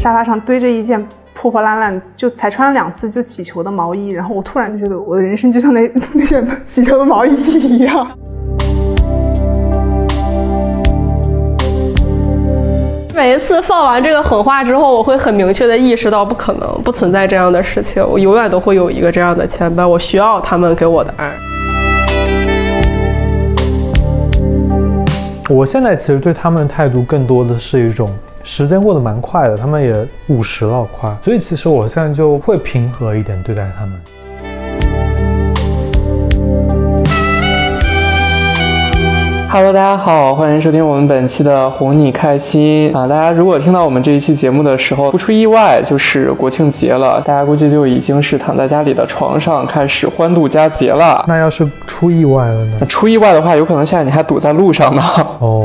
沙发上堆着一件破破烂烂，就才穿了两次就起球的毛衣，然后我突然就觉得我的人生就像那 那件起球的毛衣一样。每一次放完这个狠话之后，我会很明确的意识到，不可能，不存在这样的事情。我永远都会有一个这样的牵绊，我需要他们给我的爱。我现在其实对他们的态度更多的是一种，时间过得蛮快的，他们也五十了快，所以其实我现在就会平和一点对待他们。Hello，大家好，欢迎收听我们本期的哄你开心啊！大家如果听到我们这一期节目的时候，不出意外就是国庆节了，大家估计就已经是躺在家里的床上开始欢度佳节了。那要是出意外了呢？出意外的话，有可能现在你还堵在路上呢。哦。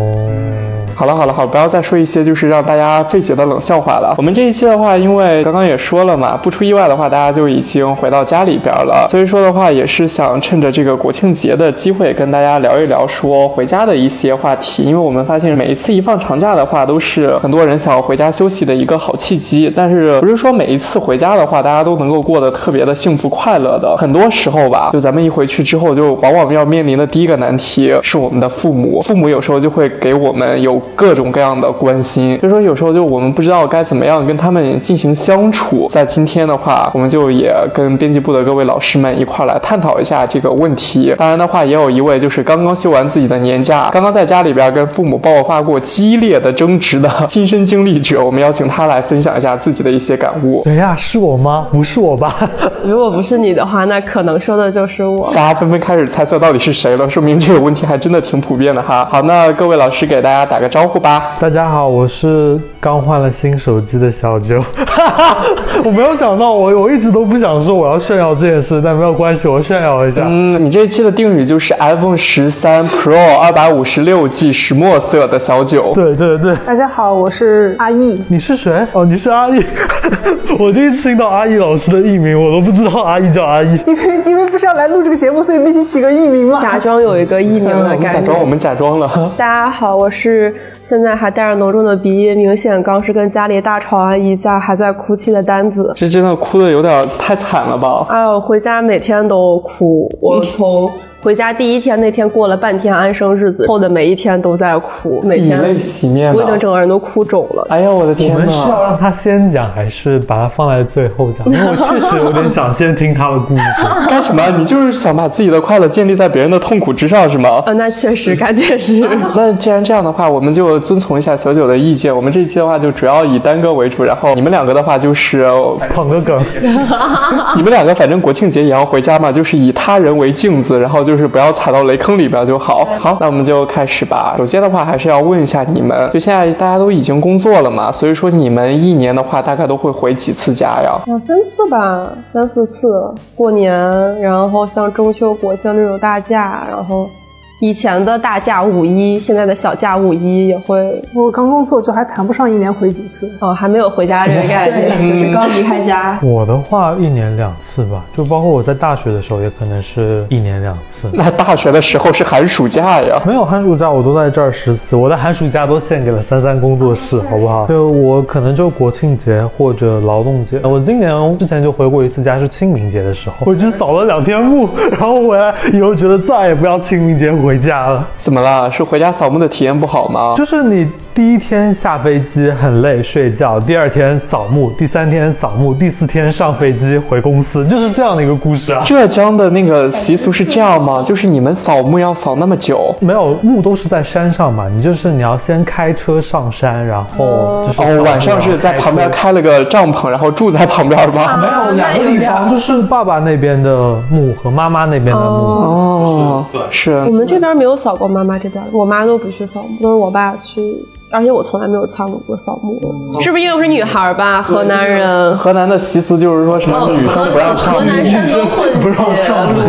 好了好了好，不要再说一些就是让大家费解的冷笑话了。我们这一期的话，因为刚刚也说了嘛，不出意外的话，大家就已经回到家里边了。所以说的话，也是想趁着这个国庆节的机会，跟大家聊一聊说回家的一些话题。因为我们发现每一次一放长假的话，都是很多人想要回家休息的一个好契机。但是不是说每一次回家的话，大家都能够过得特别的幸福快乐的？很多时候吧，就咱们一回去之后，就往往要面临的第一个难题是我们的父母。父母有时候就会给我们有。各种各样的关心，所以说有时候就我们不知道该怎么样跟他们进行相处。在今天的话，我们就也跟编辑部的各位老师们一块来探讨一下这个问题。当然的话，也有一位就是刚刚休完自己的年假，刚刚在家里边跟父母爆发过激烈的争执的亲身经历者，我们邀请他来分享一下自己的一些感悟。谁呀，是我吗？不是我吧？如果不是你的话，那可能说的就是我。大家纷纷开始猜测到底是谁了，说明这个问题还真的挺普遍的哈。好，那各位老师给大家打个招呼吧。大家好，我是刚换了新手机的小九。我没有想到，我我一直都不想说我要炫耀这件事，但没有关系，我炫耀一下。嗯，你这一期的定语就是 iPhone 十三 Pro 二百五十六 G 石墨色的小九。对对对。大家好，我是阿易。你是谁？哦，你是阿易。我第一次听到阿易老师的艺名，我都不知道阿易叫阿易。因为因为不是要来录这个节目，所以必须起个艺名吗？假装有一个艺名的感觉。假装我们假装了。大家好，我是现在还带着浓重的鼻音，明显刚是跟家里大吵完一架，还在哭泣的单子。这真的哭的有点太惨了吧？哎呦，回家每天都哭，我从。回家第一天那天过了半天安生日子后的每一天都在哭，每天泪洗面，我已经整个人都哭肿了。哎呀，我的天哪！我们是要让他先讲，还是把他放在最后讲？因为我确实有点想先听他的故事。干什么？你就是想把自己的快乐建立在别人的痛苦之上是吗？啊，那确实，那确实。那既然这样的话，我们就遵从一下小九的意见。我们这一期的话就主要以单歌为主，然后你们两个的话就是捧个梗。你们两个反正国庆节也要回家嘛，就是以他人为镜子，然后就是不要踩到雷。坑里边就好，好，那我们就开始吧。首先的话，还是要问一下你们，就现在大家都已经工作了嘛，所以说你们一年的话，大概都会回几次家呀？两三次吧，三四次。过年，然后像中秋、国庆这种大假，然后。以前的大假五一，现在的小假五一也会。我刚工作就还谈不上一年回几次哦，还没有回家这个概念，就是刚离开家。我的话一年两次吧，就包括我在大学的时候也可能是一年两次。那大学的时候是寒暑假呀？没有寒暑假，我都在这儿实习，我的寒暑假都献给了三三工作室，好不好？就我可能就国庆节或者劳动节，我今年之前就回过一次家，是清明节的时候，我去扫了两天墓，然后回来以后觉得再也不要清明节回家了，怎么了？是回家扫墓的体验不好吗？就是你第一天下飞机很累睡觉，第二天扫墓，第三天扫墓，第四天上飞机回公司，就是这样的一个故事啊。浙江的那个习俗是这样吗？就是你们扫墓要扫那么久？没有，墓都是在山上嘛，你就是你要先开车上山，然后就是哦，晚上是在旁边开了个帐篷，然后住在旁边吗？没有两个地方，就是爸爸那边的墓和妈妈那边的墓。哦，对，是我们这边没有。扫过妈妈这边，我妈都不去扫墓，都是我爸去，而且我从来没有参与过扫墓。是不是因为我是女孩吧？河南人，河南的习俗就是说什么女生不让上墓，女生不让上墓。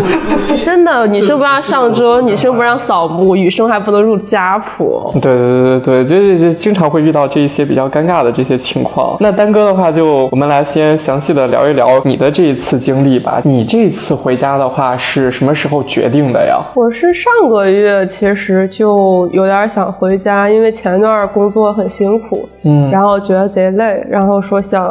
真的，女生不让上桌，女生不让扫墓，女生还不能入家谱。对对对对对，就是就经常会遇到这一些比较尴尬的这些情况。那丹哥的话，就我们来先详细的聊一聊你的这一次经历吧。你这次回家的话是什么时候决定的呀？我是上个月其实就有点想回家，因为前段工作很辛苦，嗯，然后觉得贼累，然后说想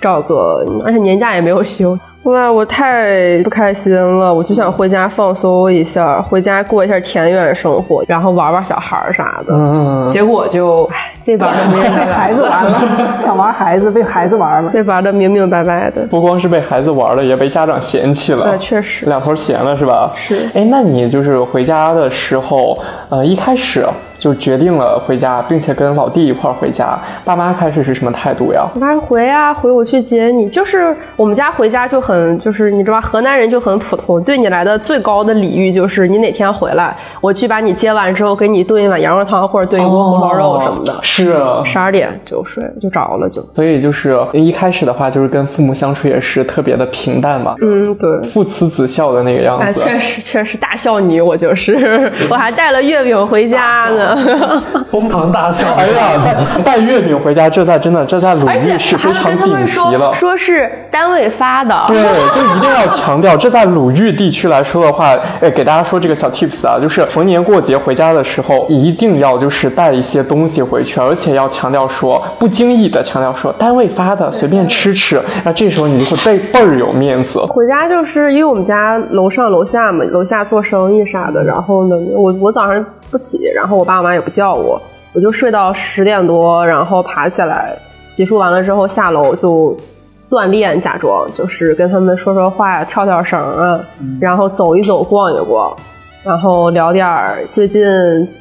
找个，而且年假也没有休。哇，我太不开心了，我就想回家放松一下，回家过一下田园生活，然后玩玩小孩啥的。嗯，结果就被玩的 明明被孩子玩了，想玩孩子被孩子玩了，被玩的明明白白的。不光是被孩子玩了，也被家长嫌弃了。对，确实两头闲了是吧？是。哎，那你就是回家的时候，呃，一开始就决定了回家，并且跟老弟一块儿回家，爸妈开始是什么态度呀？我妈回啊，回我去接你，就是我们家回家就很。嗯，就是你知道吧，河南人就很普通，对你来的最高的礼遇就是你哪天回来，我去把你接完之后，给你炖一碗羊肉汤或者炖一锅红烧肉什么的。是，十二点就睡就着了就。所以就是一开始的话，就是跟父母相处也是特别的平淡嘛。嗯，对，父慈子孝的那个样子。哎，确实确实大孝女，我就是，我还带了月饼回家呢。哄堂大笑。哎呀，带月饼回家，这在真的这在鲁豫是非常顶级了。说是单位发的。对。对，就一定要强调，这在鲁豫地区来说的话，哎，给大家说这个小 tips 啊，就是逢年过节回家的时候，一定要就是带一些东西回去，而且要强调说，不经意的强调说，单位发的，随便吃吃。那这时候你就会倍倍儿有面子。回家就是因为我们家楼上楼下嘛，楼下做生意啥的，然后呢，我我早上不起，然后我爸我妈也不叫我，我就睡到十点多，然后爬起来洗漱完了之后下楼就。锻炼，假装就是跟他们说说话、跳跳绳啊，然后走一走、逛一逛，然后聊点儿最近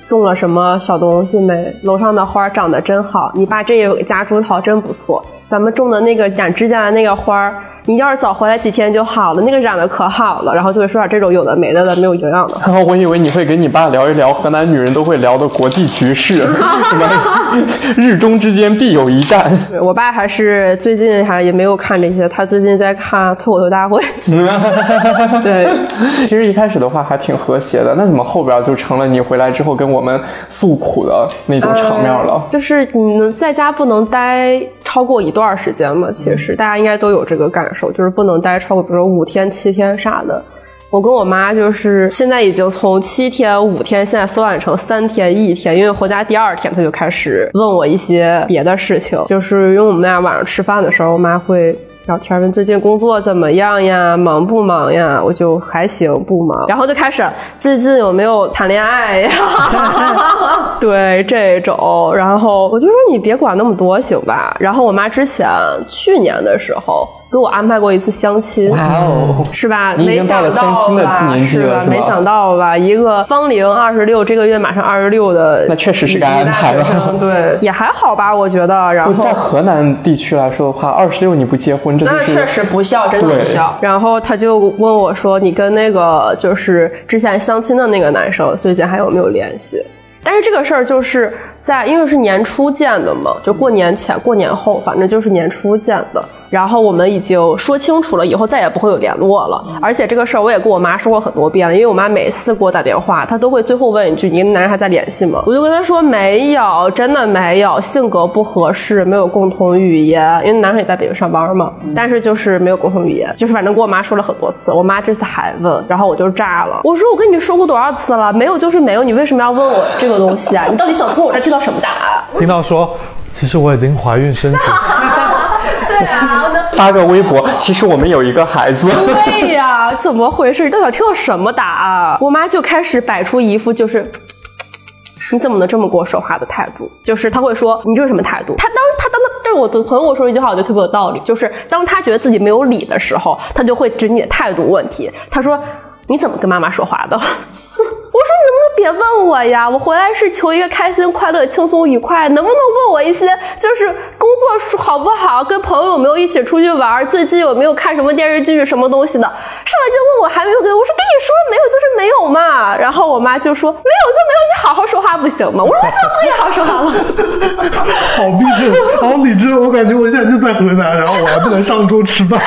种了什么小东西没？楼上的花长得真好，你爸这个夹竹桃真不错，咱们种的那个染指甲的那个花儿。你要是早回来几天就好了，那个染的可好了，然后就会说点这种有的没的的没有营养的。然后我以为你会跟你爸聊一聊河南女人都会聊的国际局势，什么日中之间必有一战。我爸还是最近还也没有看这些，他最近在看脱口秀大会。对，其实一开始的话还挺和谐的，那怎么后边就成了你回来之后跟我们诉苦的那种场面了？就是你能在家不能待超过一段时间嘛？其实大家应该都有这个感受。就是不能待超过，比如说五天、七天啥的。我跟我妈就是现在已经从七天、五天，现在缩短成三天、一天。因为回家第二天，她就开始问我一些别的事情。就是因为我们俩晚上吃饭的时候，我妈会聊天，问最近工作怎么样呀，忙不忙呀？我就还行，不忙。然后就开始最近有没有谈恋爱呀？对这种，然后我就说你别管那么多，行吧？然后我妈之前去年的时候。给我安排过一次相亲，哇哦，是吧？没想到吧？是吧？没想到吧？一个芳龄二十六，这个月马上二十六的，那确实是该安排了。对，也还好吧，我觉得。然后在河南地区来说的话，二十六你不结婚，这那确实不孝，真的不孝。然后他就问我说：“你跟那个就是之前相亲的那个男生，最近还有没有联系？”但是这个事儿就是在，因为是年初见的嘛，就过年前、过年后，反正就是年初见的。然后我们已经说清楚了，以后再也不会有联络了。而且这个事儿我也跟我妈说过很多遍了，因为我妈每次给我打电话，她都会最后问一句：“你跟男人还在联系吗？”我就跟她说：“没有，真的没有，性格不合适，没有共同语言。因为男生也在北京上班嘛，但是就是没有共同语言，就是反正跟我妈说了很多次。我妈这次还问，然后我就炸了。我说：“我跟你说过多少次了？没有就是没有，你为什么要问我这个东西啊？你到底想从我这知道什么答案？”听到说，其实我已经怀孕生子。对啊，发个微博，其实我们有一个孩子。对呀，怎么回事？你到底听到什么答案？我妈就开始摆出一副就是，你怎么能这么跟我说话的态度？就是她会说你这是什么态度？她当她当但是我的朋友我说一句话，我觉得特别有道理，就是当她觉得自己没有理的时候，她就会指你的态度问题。她说你怎么跟妈妈说话的？我说你能别问我呀？我回来是求一个开心、快乐、轻松、愉快，能不能问我一些就是工作好不好？跟朋友有没有一起出去玩？最近有没有看什么电视剧什么东西的？上来就问我还没有跟我说跟你说没有就是没有嘛。然后我妈就说没有就没有，你好好说话不行吗？我说我怎么可以好好说话了？好励志，好理智。我感觉我现在就在河南，然后我还不能上桌吃饭，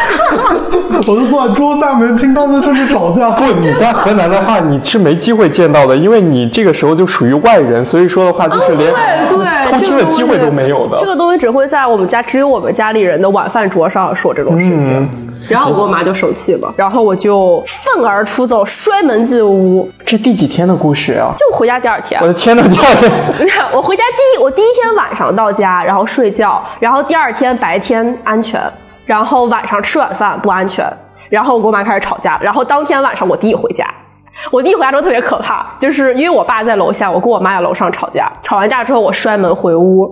我就坐在桌下面听他们出去吵架。不，你在河南的话，你是没机会见到的，因为你这个时候就属于外人，所以说的话就是连偷听的机会都没有的。这个东西只会在我们家只有我们家里人的晚饭桌上说这种事情。然后我跟我妈就生气了，然后我就愤而出走，摔门进屋。这第几天的故事啊？就回家第二天。我的天呐，第二天！我回家第一，我第一天晚上到家，然后睡觉，然后第二天白天安全，然后晚上吃晚饭不安全，然后我跟我妈开始吵架，然后当天晚上我弟回家。我弟回家之后特别可怕，就是因为我爸在楼下，我跟我妈在楼上吵架，吵完架之后我摔门回屋，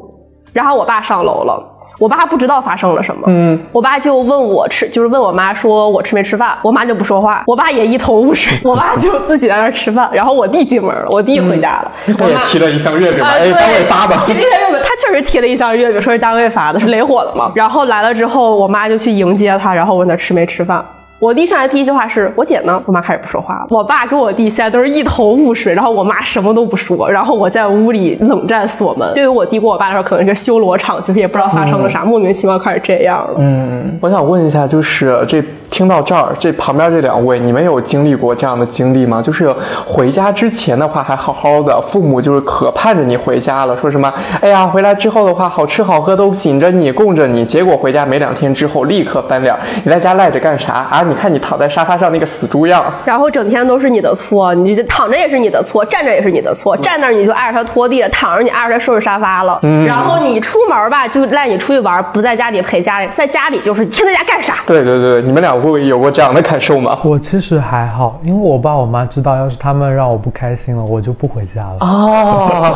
然后我爸上楼了。我爸不知道发生了什么，嗯，我爸就问我吃，就是问我妈说我吃没吃饭，我妈就不说话，我爸也一头雾水，我爸就自己在那吃饭，然后我弟进门了，我弟回家了，我也提了一箱月饼，哎，单位发的，提了一箱月饼，他确实提了一箱月饼，说是单位发的，是雷火的嘛，然后来了之后，我妈就去迎接他，然后问他吃没吃饭。我弟上来第一句话是我姐呢，我妈开始不说话了。我爸跟我弟现在都是一头雾水，然后我妈什么都不说，然后我在屋里冷战锁门。对于我弟跟我爸来说，可能是修罗场，就是也不知道发生了啥，莫名其妙开始这样了。嗯，我想问一下，就是这听到这儿，这旁边这两位，你们有经历过这样的经历吗？就是回家之前的话还好好的，父母就是可盼着你回家了，说什么哎呀，回来之后的话好吃好喝都紧着你供着你，结果回家没两天之后立刻翻脸，你在家赖着干啥啊？你。看你躺在沙发上那个死猪样，然后整天都是你的错，你躺着也是你的错，站着也是你的错，站那儿你就挨着他拖地，躺着你挨着他收拾沙发了。然后你出门吧，就赖你出去玩，不在家里陪家里，在家里就是天在家干啥？对对对，你们俩会有过这样的感受吗？我其实还好，因为我爸我妈知道，要是他们让我不开心了，我就不回家了。哦，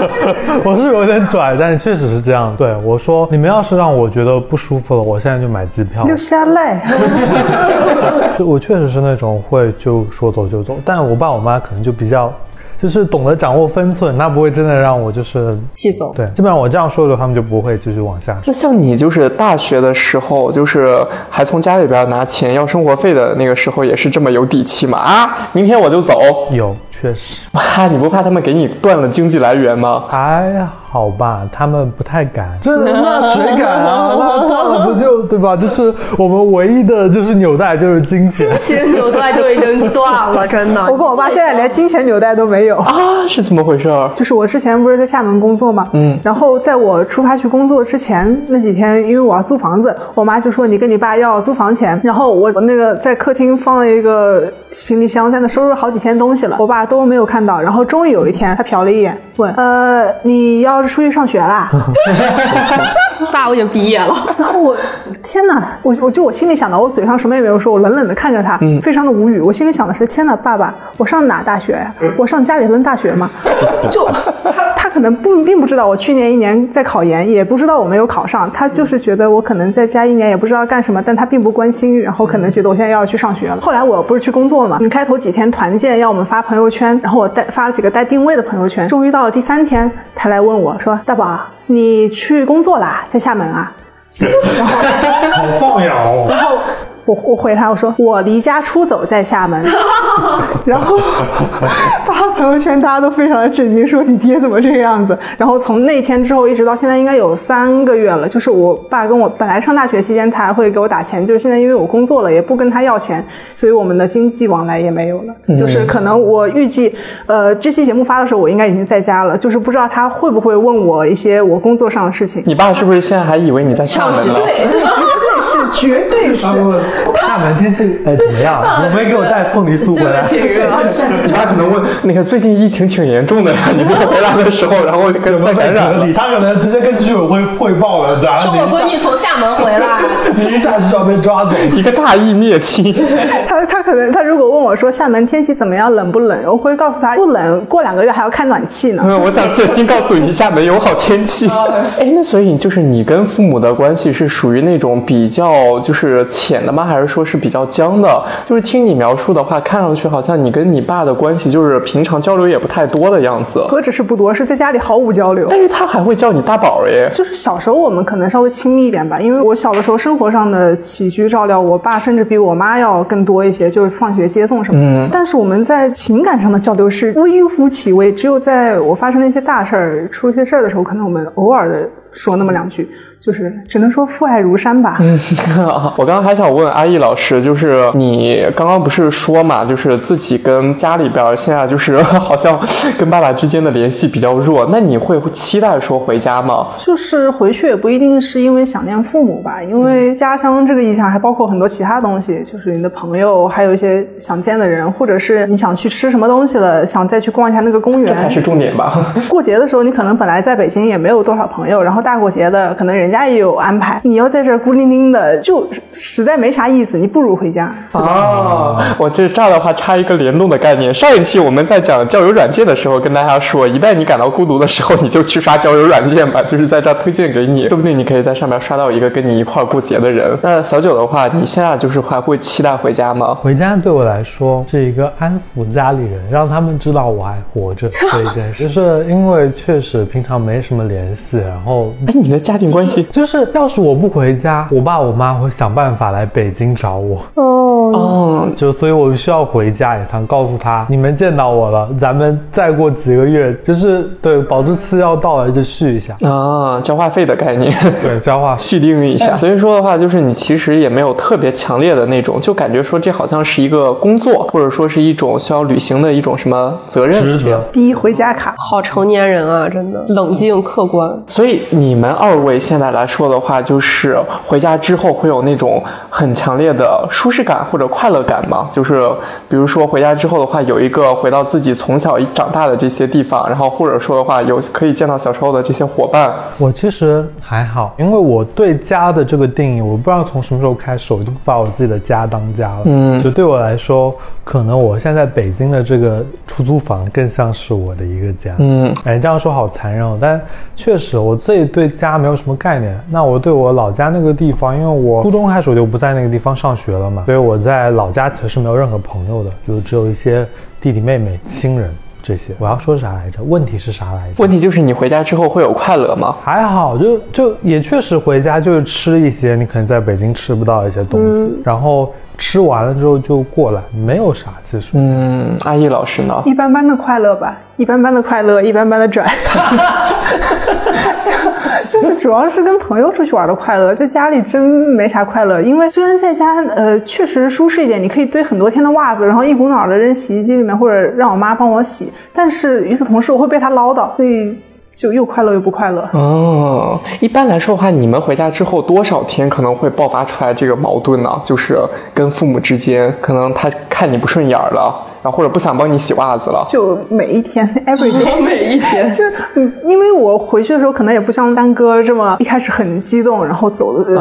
我是有点拽，但确实是这样。对我说，你们要是让我觉得不舒服了，我现在就买机票。留下来。我确实是那种会就说走就走，但我爸我妈可能就比较，就是懂得掌握分寸，那不会真的让我就是气走。对，基本上我这样说的时候，他们就不会继续往下。那像你就是大学的时候，就是还从家里边拿钱要生活费的那个时候，也是这么有底气吗？啊，明天我就走。有，确实。哇，你不怕他们给你断了经济来源吗？还好吧，他们不太敢。这那谁敢啊？那断了不就对吧？就是我们唯一的就是纽带就是金钱，金钱纽带就已经断了，真的。我跟我爸现在连金钱纽带都没有啊，是怎么回事？就是我之前不是在厦门工作嘛，嗯，然后在我出发去工作之前那几天，因为我要租房子，我妈就说你跟你爸要租房钱，然后我我那个在客厅放了一个行李箱，在那收拾了好几天东西了，我爸都没有看到，然后终于有一天他瞟了一眼，问呃你要。出去上学啦，爸，我已经毕业了。然后我，天哪，我我就我心里想的，我嘴上什么也没有说，我冷冷的看着他，非常的无语。我心里想的是，天哪，爸爸，我上哪大学呀？我上家里蹲大学吗？就他他可能不并不知道我去年一年在考研，也不知道我没有考上，他就是觉得我可能在家一年也不知道干什么，但他并不关心，然后可能觉得我现在要去上学了。后来我不是去工作了嘛？你开头几天团建要我们发朋友圈，然后我带发了几个带定位的朋友圈，终于到了第三天，他来问我。说大宝，你去工作啦，在厦门啊？然 后好放养哦。然后。我我回他我说我离家出走在厦门，然后发朋友圈，大家都非常的震惊，说你爹怎么这个样子？然后从那天之后一直到现在，应该有三个月了。就是我爸跟我本来上大学期间他还会给我打钱，就是现在因为我工作了，也不跟他要钱，所以我们的经济往来也没有了。就是可能我预计，呃，这期节目发的时候，我应该已经在家了，就是不知道他会不会问我一些我工作上的事情。你爸是不是现在还以为你在厦门呢？对对。是 绝对是。厦门天气哎怎么样？我没有给我带凤梨酥回来？你爸可能问那个最近疫情挺严重的呀，你不回来的时候，然后跟再感染了。他可能直接跟居委会汇报了，说我闺女从厦门回来，你一下就要被抓走，一个大义灭亲。他他可可能他如果问我说厦门天气怎么样，冷不冷，我会告诉他不冷，过两个月还要开暖气呢。嗯，我想先告诉你，厦门有好天气。哎，那所以就是你跟父母的关系是属于那种比较就是浅的吗？还是说是比较僵的？就是听你描述的话，看上去好像你跟你爸的关系就是平常交流也不太多的样子。何止是不多，是在家里毫无交流。但是他还会叫你大宝耶。就是小时候我们可能稍微亲密一点吧，因为我小的时候生活上的起居照料，我爸甚至比我妈要更多一些，就是放学接送什么。嗯。但是我们在情感上的交流是微乎其微，只有在我发生了一些大事儿、出一些事儿的时候，可能我们偶尔的说那么两句。就是只能说父爱如山吧。嗯，我刚刚还想问阿易老师，就是你刚刚不是说嘛，就是自己跟家里边现在就是 好像跟爸爸之间的联系比较弱，那你会期待说回家吗？就是回去也不一定是因为想念父母吧，因为家乡这个意象还包括很多其他东西，就是你的朋友，还有一些想见的人，或者是你想去吃什么东西了，想再去逛一下那个公园，这才是重点吧。过节的时候，你可能本来在北京也没有多少朋友，然后大过节的，可能人。家也有安排，你要在这孤零零的，就实在没啥意思，你不如回家。哦，我这这儿的话插一个联动的概念。上一期我们在讲交友软件的时候，跟大家说，一旦你感到孤独的时候，你就去刷交友软件吧，就是在这推荐给你，说不定你可以在上面刷到一个跟你一块过节的人。那小九的话，你现在就是还会期待回家吗？回家对我来说是一个安抚家里人，让他们知道我还活着 这一件事，就是因为确实平常没什么联系，然后哎，你的家庭关系。就是，要是我不回家，我爸我妈会想办法来北京找我。哦哦，就所以，我需要回家一趟，告诉他你们见到我了，咱们再过几个月，就是对保质期要到了就续一下啊，交话费的概念。对，交话续订一下。所以说的话，就是你其实也没有特别强烈的那种，就感觉说这好像是一个工作，或者说是一种需要履行的一种什么责任。职责。第一回家卡，好成年人啊，真的冷静客观。所以你们二位现在来说的话，就是回家之后会有那种很强烈的舒适感或者快乐感嘛？就是比如说回家之后的话，有一个回到自己从小长大的这些地方，然后或者说的话，有可以见到小时候的这些伙伴。我其实还好，因为我对家的这个定义，我不知道从什么时候开始，我就不把我自己的家当家了。嗯，就对我来说，可能我现在北京的这个出租房更像是我的一个家。嗯，哎，这样说好残忍，哦但确实我自己对家没有什么概念。那我对我老家那个地方，因为我初中开始我就不在那个地方上学了嘛，所以我在老家其实是没有任何朋友的，就只有一些弟弟妹妹、亲人这些。我要说啥来着？问题是啥来着？问题就是你回家之后会有快乐吗？还好，就就也确实回家就是吃一些你可能在北京吃不到一些东西，然后吃完了之后就过来，没有啥技术。嗯，阿易老师呢？一般般的快乐吧，一般般的快乐，一般般的拽。就是主要是跟朋友出去玩的快乐，在家里真没啥快乐。因为虽然在家，呃，确实舒适一点，你可以堆很多天的袜子，然后一股脑的扔洗衣机里面，或者让我妈帮我洗。但是与此同时，我会被她唠叨，所以就又快乐又不快乐。哦，一般来说的话，你们回家之后多少天可能会爆发出来这个矛盾呢？就是跟父母之间，可能他看你不顺眼了。然后或者不想帮你洗袜子了，就每一天，every day，每一天，就因为我回去的时候可能也不像丹哥这么一开始很激动，然后走的，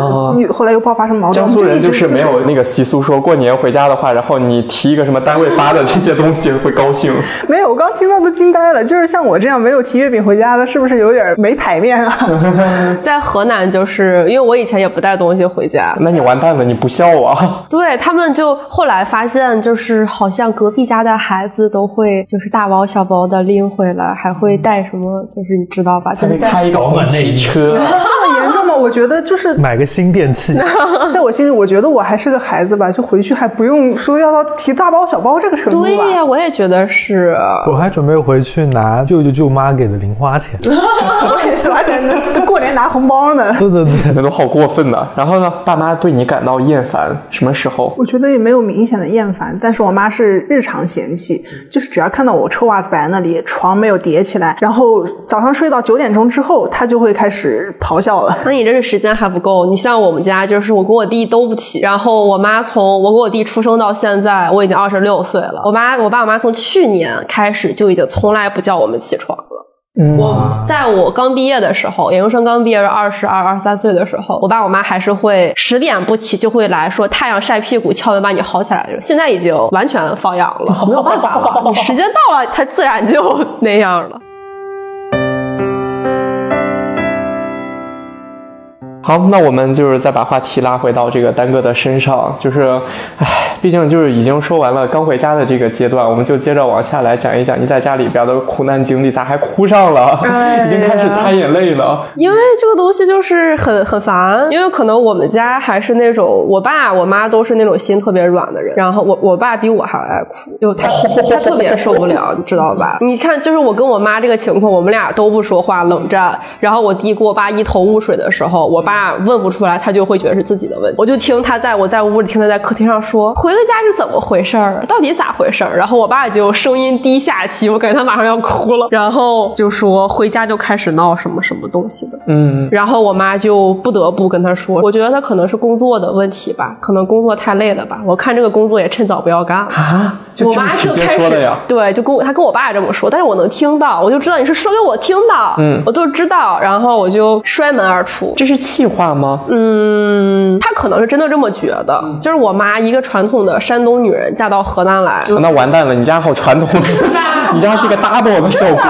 后来又爆发什么矛盾。江苏人就是没有那个习俗，说过年回家的话，然后你提一个什么单位发的这些东西会高兴。没有，我刚听到都惊呆了。就是像我这样没有提月饼回家的，是不是有点没牌面啊？在河南，就是因为我以前也不带东西回家。那你完蛋了，你不孝啊？对他们就后来发现，就是好像隔壁。家的孩子都会就是大包小包的拎回来，还会带什么？就是你知道吧？就是开一个红旗车？我觉得就是买个新电器。在我心里，我觉得我还是个孩子吧，就回去还不用说要到提大包小包这个程度吧。对呀，我也觉得是。我还准备回去拿舅舅舅妈给的零花钱。我也是，还得过年拿红包呢。对对对，那都好过分呢。然后呢，爸妈对你感到厌烦什么时候？我觉得也没有明显的厌烦，但是我妈是日常。嫌弃就是只要看到我臭袜子摆在那里，床没有叠起来，然后早上睡到九点钟之后，她就会开始咆哮了。那你这个时间还不够。你像我们家，就是我跟我弟都不起，然后我妈从我跟我弟出生到现在，我已经二十六岁了。我妈、我爸、我妈从去年开始就已经从来不叫我们起床了。我在我刚毕业的时候，研究生刚毕业是二十二、二十三岁的时候，我爸我妈还是会十点不起就会来说太阳晒屁股，敲门把你薅起来。现在已经完全放养了，没有办法了，你时间到了，它自然就那样了。好，那我们就是再把话题拉回到这个丹哥的身上，就是，唉，毕竟就是已经说完了刚回家的这个阶段，我们就接着往下来讲一讲你在家里边的苦难经历。咋还哭上了？已经开始擦眼泪了。因为这个东西就是很很烦，因为可能我们家还是那种我爸我妈都是那种心特别软的人，然后我我爸比我还爱哭，就他 他特别受不了，你知道吧？你看，就是我跟我妈这个情况，我们俩都不说话，冷战。然后我弟给我爸一头雾水的时候，我爸。爸问不出来，他就会觉得是自己的问题。我就听他在我在屋里听他在客厅上说回了家是怎么回事儿，到底咋回事儿？然后我爸就声音低下气，我感觉他马上要哭了。然后就说回家就开始闹什么什么东西的。嗯。然后我妈就不得不跟他说，我觉得他可能是工作的问题吧，可能工作太累了吧。我看这个工作也趁早不要干了啊。我妈就开始对，就跟我他跟我爸这么说，但是我能听到，我就知道你是说给我听的。嗯，我都知道。然后我就摔门而出，这是气。话吗？嗯，他可能是真的这么觉得。就是我妈一个传统的山东女人嫁到河南来，那完蛋了，你家好传统，你家是一个 double 的效果。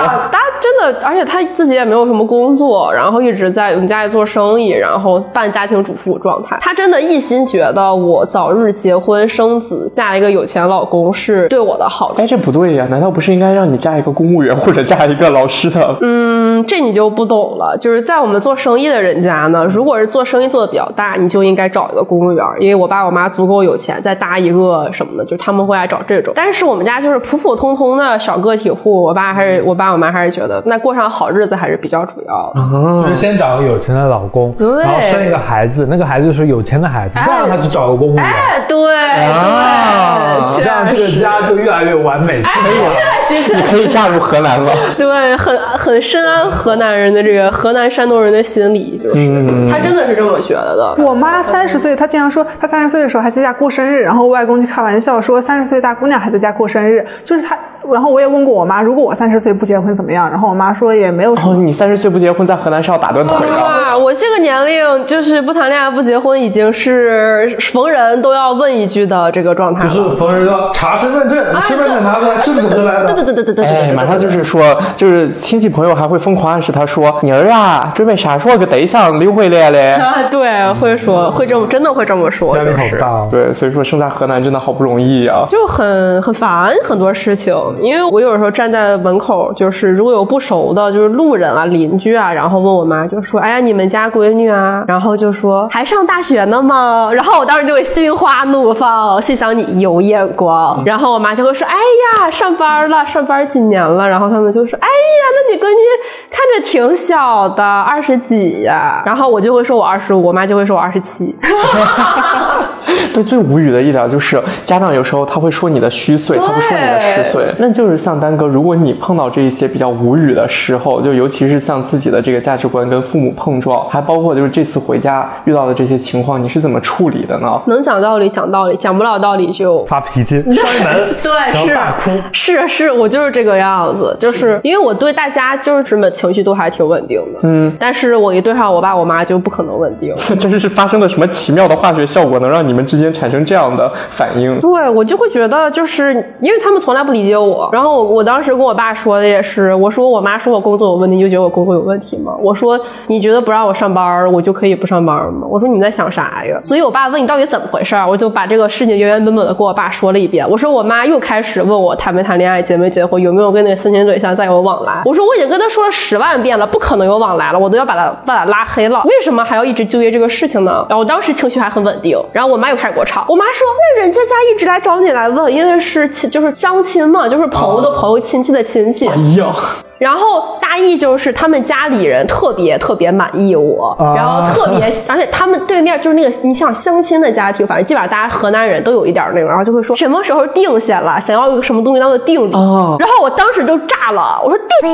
真的，而且他自己也没有什么工作，然后一直在我们家里做生意，然后半家庭主妇状态。他真的一心觉得我早日结婚生子，嫁一个有钱老公是对我的好处。哎，这不对呀，难道不是应该让你嫁一个公务员或者嫁一个老师的？嗯，这你就不懂了。就是在我们做生意的人家呢，如果是做生意做的比较大，你就应该找一个公务员，因为我爸我妈足够有钱，再搭一个什么的，就他们会来找这种。但是我们家就是普普通通的小个体户，我爸还是我爸我妈还是觉得。那过上好日子还是比较主要的，就是先找个有钱的老公，然后生一个孩子，那个孩子是有钱的孩子，再让他去找个公务员，对，这样这个家就越来越完美，可以了，你可以嫁入河南了，对，很很深谙河南人的这个河南山东人的心理，就是他真的是这么觉得的。我妈三十岁，她经常说她三十岁的时候还在家过生日，然后外公就开玩笑说三十岁大姑娘还在家过生日，就是她。然后我也问过我妈，如果我三十岁不结婚怎么样？然后我妈说也没有。哦，你三十岁不结婚，在河南是要打断腿的。我这个年龄就是不谈恋爱不结婚，已经是逢人都要问一句的这个状态。就是逢人要查身份证，身份证拿出来是不是河南的？对对对对对对对。马上就是说，就是亲戚朋友还会疯狂暗示他说：“妮儿啊，准备啥时候个对象领回来嘞？”啊，对，会说会这么真的会这么说，压力好大。对，所以说生在河南真的好不容易呀，就很很烦很多事情。因为我有时候站在门口，就是如果有不熟的，就是路人啊、邻居啊，然后问我妈，就说：“哎呀，你们家闺女啊？”然后就说：“还上大学呢吗？”然后我当时就会心花怒放，心想你有眼光。然后我妈就会说：“哎呀，上班了，上班几年了？”然后他们就说：“哎呀，那你闺女看着挺小的，二十几呀？”然后我就会说：“我二十五。”我妈就会说：“我二十七。” 对，最无语的一点就是家长有时候他会说你的虚岁，他不说你的实岁。那就是像丹哥，如果你碰到这一些比较无语的时候，就尤其是像自己的这个价值观跟父母碰撞，还包括就是这次回家遇到的这些情况，你是怎么处理的呢？能讲道理讲道理，讲不了道理就发脾气、摔门，对，是大哭，是是，我就是这个样子，就是因为我对大家就是什么情绪都还挺稳定的，嗯，但是我一对上我爸我妈就不可能稳定。这是发生了什么奇妙的化学效果，能让你们之间产生这样的反应？对我就会觉得，就是因为他们从来不理解我，然后我我当时跟我爸说的也是，我说我妈说我工作有问题，你就觉得我工作有问题吗？我说你觉得不让我上班，我就可以不上班吗？我说你在想啥呀？所以我爸问你到底怎么回事，我就把这个事情原原本本的跟我爸说了一遍。我说我妈又开始问我谈没谈恋爱，结没结婚，有没有跟那个相亲对象再有往来。我说我已经跟他说了十万遍了，不可能有往来了，我都要把他把他拉黑了。为什么还要一直纠结这个事情呢？然后我当时情绪还很稳定，然后我妈又开始给我吵。我妈说那人家家一直来找你来问，因为是亲就是相亲嘛，就是朋友的朋友，亲戚的亲戚。哎呀。然后大意就是他们家里人特别特别满意我，然后特别，而且他们对面就是那个你像相亲的家庭，反正基本上大家河南人都有一点那种，然后就会说什么时候定下了，想要一个什么东西当做定礼。然后我当时就炸了，我说定。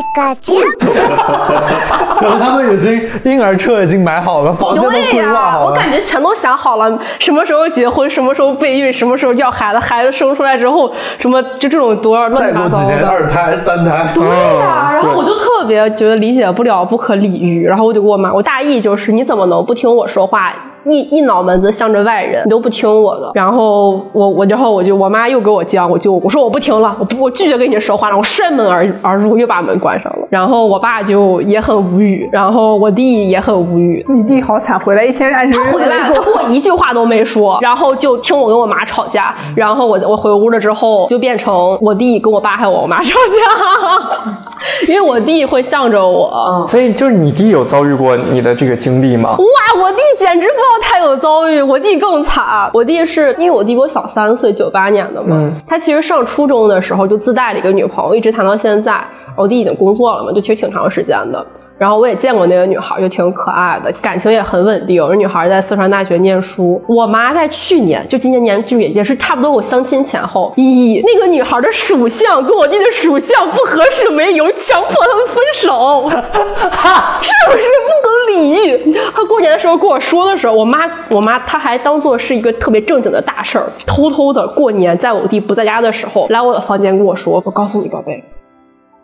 然后他们已经婴儿车已经买好了，房间都规划好了。我感觉全都想好了，什么时候结婚，什么时候备孕，什么时候要孩子，孩子生出来之后，什么就这种多少乱七八糟的。再过几年二胎三胎。对呀。然后我就特别觉得理解不了，不可理喻。然后我就跟我妈，我大意就是你怎么能不听我说话？一一脑门子向着外人，你都不听我的。然后我我然后我就我妈又给我犟，我就我说我不听了，我不我拒绝跟你说话了，我摔门而而入，又把门关上了。然后我爸就也很无语，然后我弟也很无语。你弟好惨，回来一天按时他回来，他跟我一句话都没说，然后就听我跟我妈吵架。然后我我回屋了之后，就变成我弟跟我爸还有我妈吵架，因为我弟会向着我。所以就是你弟有遭遇过你的这个经历吗？哇，我弟简直不知道他有遭遇，我弟更惨。我弟是因为我弟比我小三岁，九八年的嘛。他其实上初中的时候就自带了一个女朋友，一直谈到现在。我弟已经工作了嘛，就其实挺长时间的。然后我也见过那个女孩，就挺可爱的，感情也很稳定。那女孩在四川大学念书。我妈在去年，就今年年就也也是差不多我相亲前后，咦，那个女孩的属相跟我弟的属相不合适，没有强迫他们分手，是不是不可理喻？他过年的时候跟我说的时候，我妈我妈她还当做是一个特别正经的大事儿，偷偷的过年在我弟不在家的时候来我的房间跟我说：“我告诉你，宝贝。”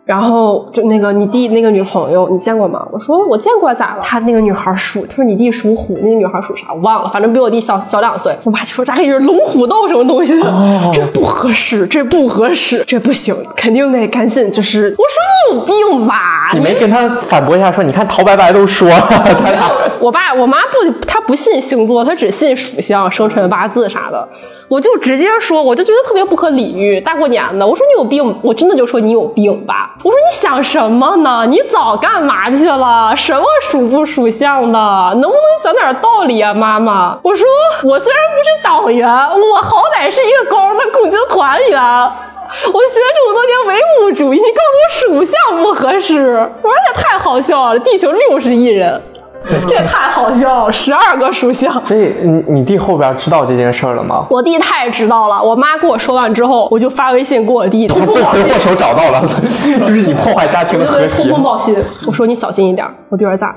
然后就那个你弟那个女朋友你见过吗？我说我见过，咋了？他那个女孩属，他说你弟属虎，那个女孩属啥？我忘了，反正比我弟小小两岁。我妈就说咋也是龙虎斗什么东西的，这不合适，这不合适，这不行，肯定得赶紧就是。我说你有病吧？你没跟他反驳一下说，你看陶白白都说了，他俩。我爸我妈不，他不信星座，他只信属相、生辰八字啥的。我就直接说，我就觉得特别不可理喻。大过年的，我说你有病，我真的就说你有病吧。我说你想什么呢？你早干嘛去了？什么属不属相的？能不能讲点道理啊，妈妈？我说我虽然不是党员，我好歹是一个高中的共青团员。我学这么多年唯物主义，你告诉我属相不合适？我说这太好笑了，地球六十亿人。这也太好笑了，十二个属相。所以你你弟后边知道这件事了吗？我弟太知道了。我妈跟我说完之后，我就发微信给我弟，通风报信。祸首找到了，就是你破坏家庭的和谐。通风报信，我说你小心一点。我弟说咋？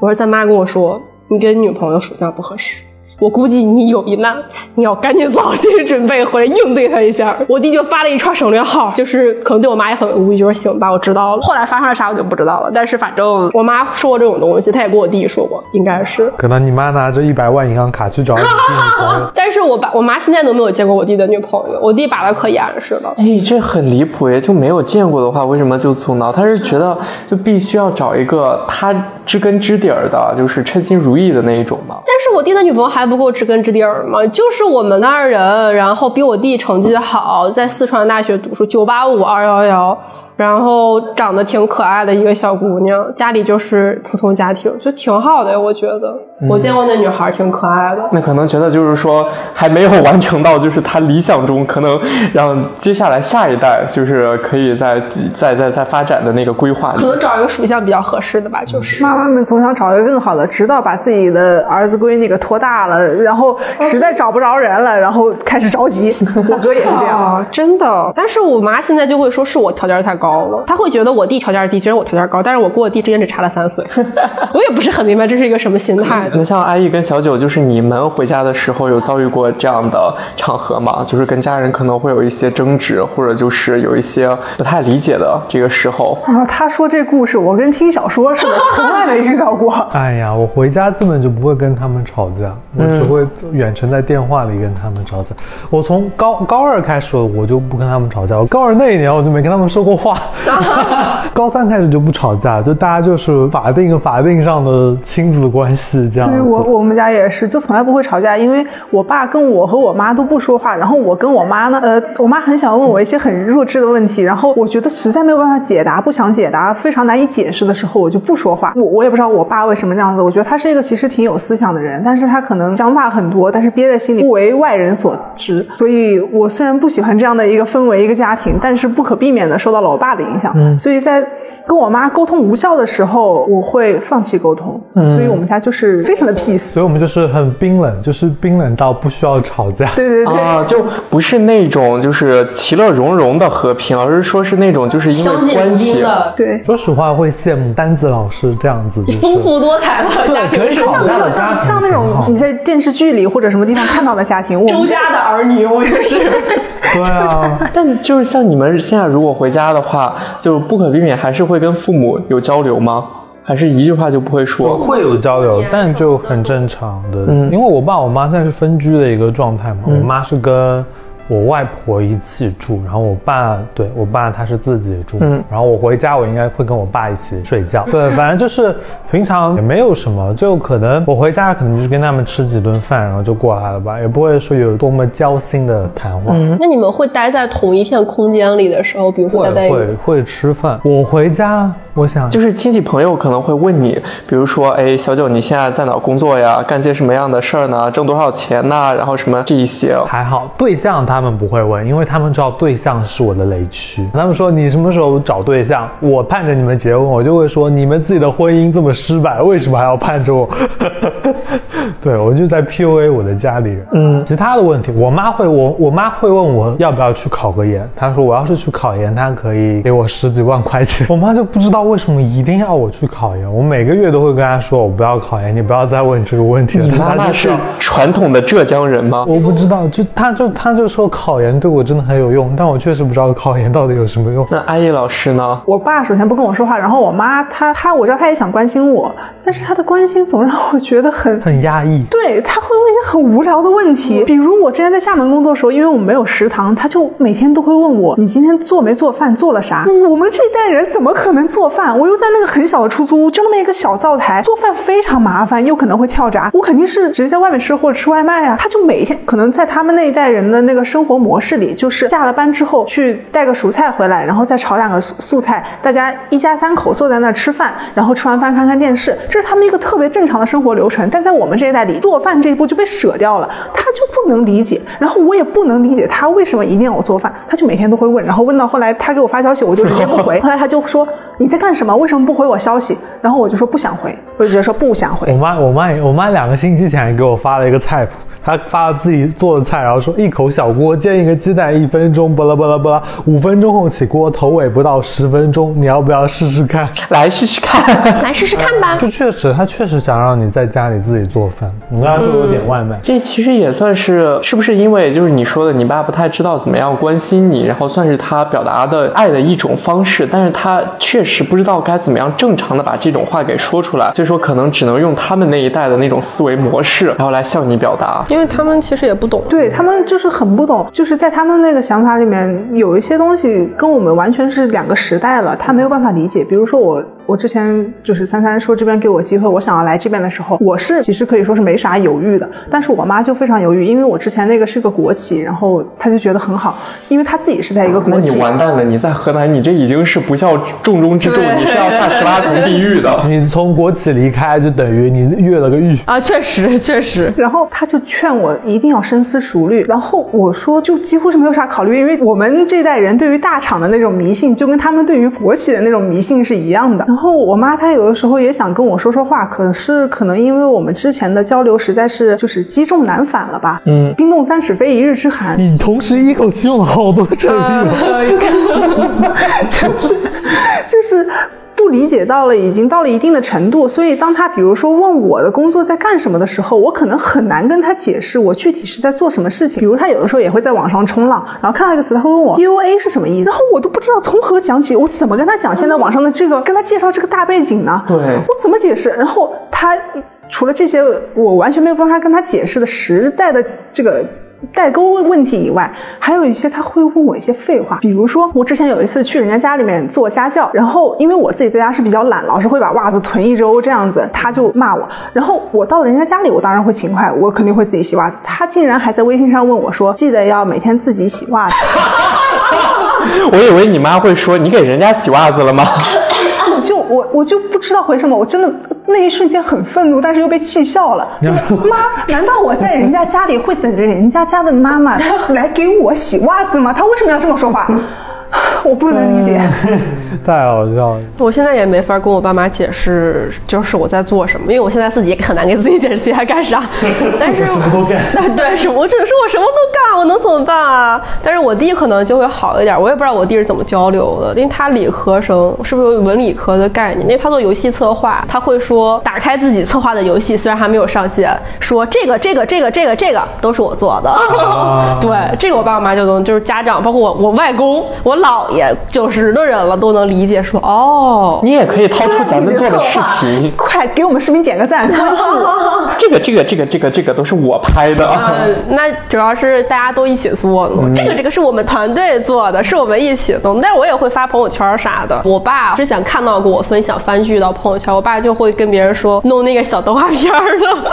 我说咱妈跟我说，你跟女朋友属相不合适。我估计你有一难，你要赶紧做好心理准备，回来应对他一下。我弟就发了一串省略号，就是可能对我妈也很无语，就说行吧，我知道了。后来发生了啥我就不知道了，但是反正我妈说过这种东西，她也跟我弟说过，应该是。可能你妈拿着一百万银行卡去找你弟 但是我爸我妈现在都没有见过我弟的女朋友，我弟把的可严实了。哎，这很离谱耶！就没有见过的话，为什么就阻挠？他是觉得就必须要找一个他知根知底儿的，就是称心如意的那一种嘛？但是我弟的女朋友还不够知根知底儿。吗，就是我们那儿人，然后比我弟成绩好，在四川大学读书，九八五二幺幺。然后长得挺可爱的一个小姑娘，家里就是普通家庭，就挺好的。我觉得我见过那女孩挺可爱的。那可能觉得就是说还没有完成到，就是他理想中可能让接下来下一代就是可以在在在在发展的那个规划。可能找一个属相比较合适的吧，就是妈妈们总想找一个更好的，直到把自己的儿子闺女给拖大了，然后实在找不着人了，然后开始着急。我哥也是这样，真的。但是我妈现在就会说是我条件太高。高了，他会觉得我弟条件低，虽然我条件高，但是我跟我弟之间只差了三岁，我也不是很明白这是一个什么心态。那像阿姨跟小九，就是你们回家的时候有遭遇过这样的场合吗？就是跟家人可能会有一些争执，或者就是有一些不太理解的这个时候。然后他说这故事，我跟听小说似的，从来没遇到过。哎呀，我回家根本就不会跟他们吵架，我只会远程在电话里跟他们吵架。我从高高二开始，我就不跟他们吵架。我高二那一年，我就没跟他们说过话。高三开始就不吵架，就大家就是法定法定上的亲子关系这样。对我我们家也是，就从来不会吵架，因为我爸跟我和我妈都不说话，然后我跟我妈呢，呃，我妈很想问我一些很弱智的问题，然后我觉得实在没有办法解答，不想解答，非常难以解释的时候，我就不说话。我我也不知道我爸为什么那样子，我觉得他是一个其实挺有思想的人，但是他可能想法很多，但是憋在心里不为外人所知。所以我虽然不喜欢这样的一个氛围，一个家庭，但是不可避免的受到了我爸的影响。嗯，所以在跟我妈沟通无效的时候，我会放弃沟通。嗯，所以我们家就是非常的 peace。所以我们就是很冰冷，就是冰冷到不需要吵架。对对对啊，就不是那种就是其乐融融的和平，而是说是那种就是因为关系。对，说实话会羡慕丹子老师这样子，丰富多彩的家庭，像像像那种你在电视剧里或者什么地方看到的家庭。周家的儿女，我也是。对啊，但就是像你们现在如果回家的话，就不可避免还是会跟父母有交流吗？还是一句话就不会说？会有交流，但就很正常的。嗯，因为我爸我妈现在是分居的一个状态嘛，我妈是跟。我外婆一起住，然后我爸对我爸他是自己住，嗯，然后我回家我应该会跟我爸一起睡觉，对，反正就是平常也没有什么，就可能我回家可能就是跟他们吃几顿饭，然后就过来了吧，也不会说有多么交心的谈话。嗯，那你们会待在同一片空间里的时候，比如说待在会会吃饭，我回家。我想，就是亲戚朋友可能会问你，比如说，哎，小九，你现在在哪工作呀？干些什么样的事儿呢？挣多少钱呢？然后什么这一些，还好，对象他们不会问，因为他们知道对象是我的雷区。他们说你什么时候找对象？我盼着你们结婚，我就会说你们自己的婚姻这么失败，为什么还要盼着我？对我就在 PUA 我的家里人。嗯，其他的问题，我妈会，我我妈会问我要不要去考个研。她说我要是去考研，她可以给我十几万块钱。我妈就不知道。为什么一定要我去考研？我每个月都会跟他说，我不要考研，你不要再问这个问题了。你妈妈是传统的浙江人吗？我不知道，就他就他就说考研对我真的很有用，但我确实不知道考研到底有什么用。那阿叶老师呢？我爸首先不跟我说话，然后我妈她她我知道她也想关心我，但是她的关心总让我觉得很很压抑。对，他会问一些很无聊的问题，比如我之前在厦门工作的时候，因为我们没有食堂，他就每天都会问我，你今天做没做饭，做了啥？我们这一代人怎么可能做饭？我又在那个很。小的出租屋，就那么一个小灶台，做饭非常麻烦，又可能会跳闸。我肯定是直接在外面吃或者吃外卖啊。他就每一天可能在他们那一代人的那个生活模式里，就是下了班之后去带个熟菜回来，然后再炒两个素素菜，大家一家三口坐在那儿吃饭，然后吃完饭看看电视，这是他们一个特别正常的生活流程。但在我们这一代里，做饭这一步就被舍掉了，他就不能理解。然后我也不能理解他为什么一定要我做饭，他就每天都会问，然后问到后来他给我发消息，我就直接不回。后来他就说你在干什么？为什么不回？我消息，然后我就说不想回，我就直接说不想回。我妈，我妈，我妈两个星期前给我发了一个菜谱，她发了自己做的菜，然后说一口小锅煎一个鸡蛋，一分钟，巴拉巴拉巴拉，五分钟后起锅，头尾不到十分钟，你要不要试试看？来试试看，来试试看吧。就确实，他确实想让你在家里自己做饭。我刚才说有点外卖，这其实也算是，是不是因为就是你说的，你爸不太知道怎么样关心你，然后算是他表达的爱的一种方式，但是他确实不知道该怎么样正常的把这种话给说出来，所以说可能只能用他们那一代的那种思维模式，然后来向你表达，因为他们其实也不懂，对他们就是很不懂，就是在他们那个想法里面有一些东西跟我们完全是两个时代了，他没有办法理解。比如说我。我之前就是三三说这边给我机会，我想要来这边的时候，我是其实可以说是没啥犹豫的。但是我妈就非常犹豫，因为我之前那个是个国企，然后她就觉得很好，因为她自己是在一个国企。那你完蛋了，你在河南，你这已经是不孝重中之重，你是要下十八层地狱的。你从国企离开，就等于你越了个狱啊！确实，确实。然后他就劝我一定要深思熟虑。然后我说，就几乎是没有啥考虑，因为我们这代人对于大厂的那种迷信，就跟他们对于国企的那种迷信是一样的。然后我妈她有的时候也想跟我说说话，可是可能因为我们之前的交流实在是就是积重难返了吧。嗯，冰冻三尺非一日之寒。你同时一口气用了好多成语，就是 就是。不理解到了，已经到了一定的程度，所以当他比如说问我的工作在干什么的时候，我可能很难跟他解释我具体是在做什么事情。比如他有的时候也会在网上冲浪，然后看到一个词，他会问我 P U A 是什么意思，然后我都不知道从何讲起，我怎么跟他讲现在网上的这个，跟他介绍这个大背景呢？对，我怎么解释？然后他除了这些，我完全没有办法跟他解释的时代的这个。代沟问题以外，还有一些他会问我一些废话，比如说我之前有一次去人家家里面做家教，然后因为我自己在家是比较懒，老是会把袜子囤一周这样子，他就骂我。然后我到了人家家里，我当然会勤快，我肯定会自己洗袜子。他竟然还在微信上问我说：“记得要每天自己洗袜子。”我以为你妈会说：“你给人家洗袜子了吗？” 就我我就不知道回什么，我真的那一瞬间很愤怒，但是又被气笑了。妈，难道我在人家家里会等着人家家的妈妈来给我洗袜子吗？他为什么要这么说话？我不能理解。太好笑了！我现在也没法跟我爸妈解释，就是我在做什么，因为我现在自己也很难给自己解释自己在干啥。但是什么都干。那对，是我只能说我什么都干，我能怎么办啊？但是我弟可能就会好一点，我也不知道我弟是怎么交流的，因为他理科生，是不是有文理科的概念？因为他做游戏策划，他会说打开自己策划的游戏，虽然还没有上线，说这个这个这个这个这个都是我做的。对，这个我爸我妈就能，就是家长，包括我我外公、我姥爷，九十的人了都能理解。说哦，你也可以掏出咱们做的视频，快给我们视频点个赞。这个这个这个这个这个都是我拍的。嗯，那主要是大家都一起做的。这个这个是我们团队做的，是我们一起弄。但是我也会发朋友圈啥的。我爸之前看到过我分享番剧到朋友圈，我爸就会跟别人说弄那个小动画片的，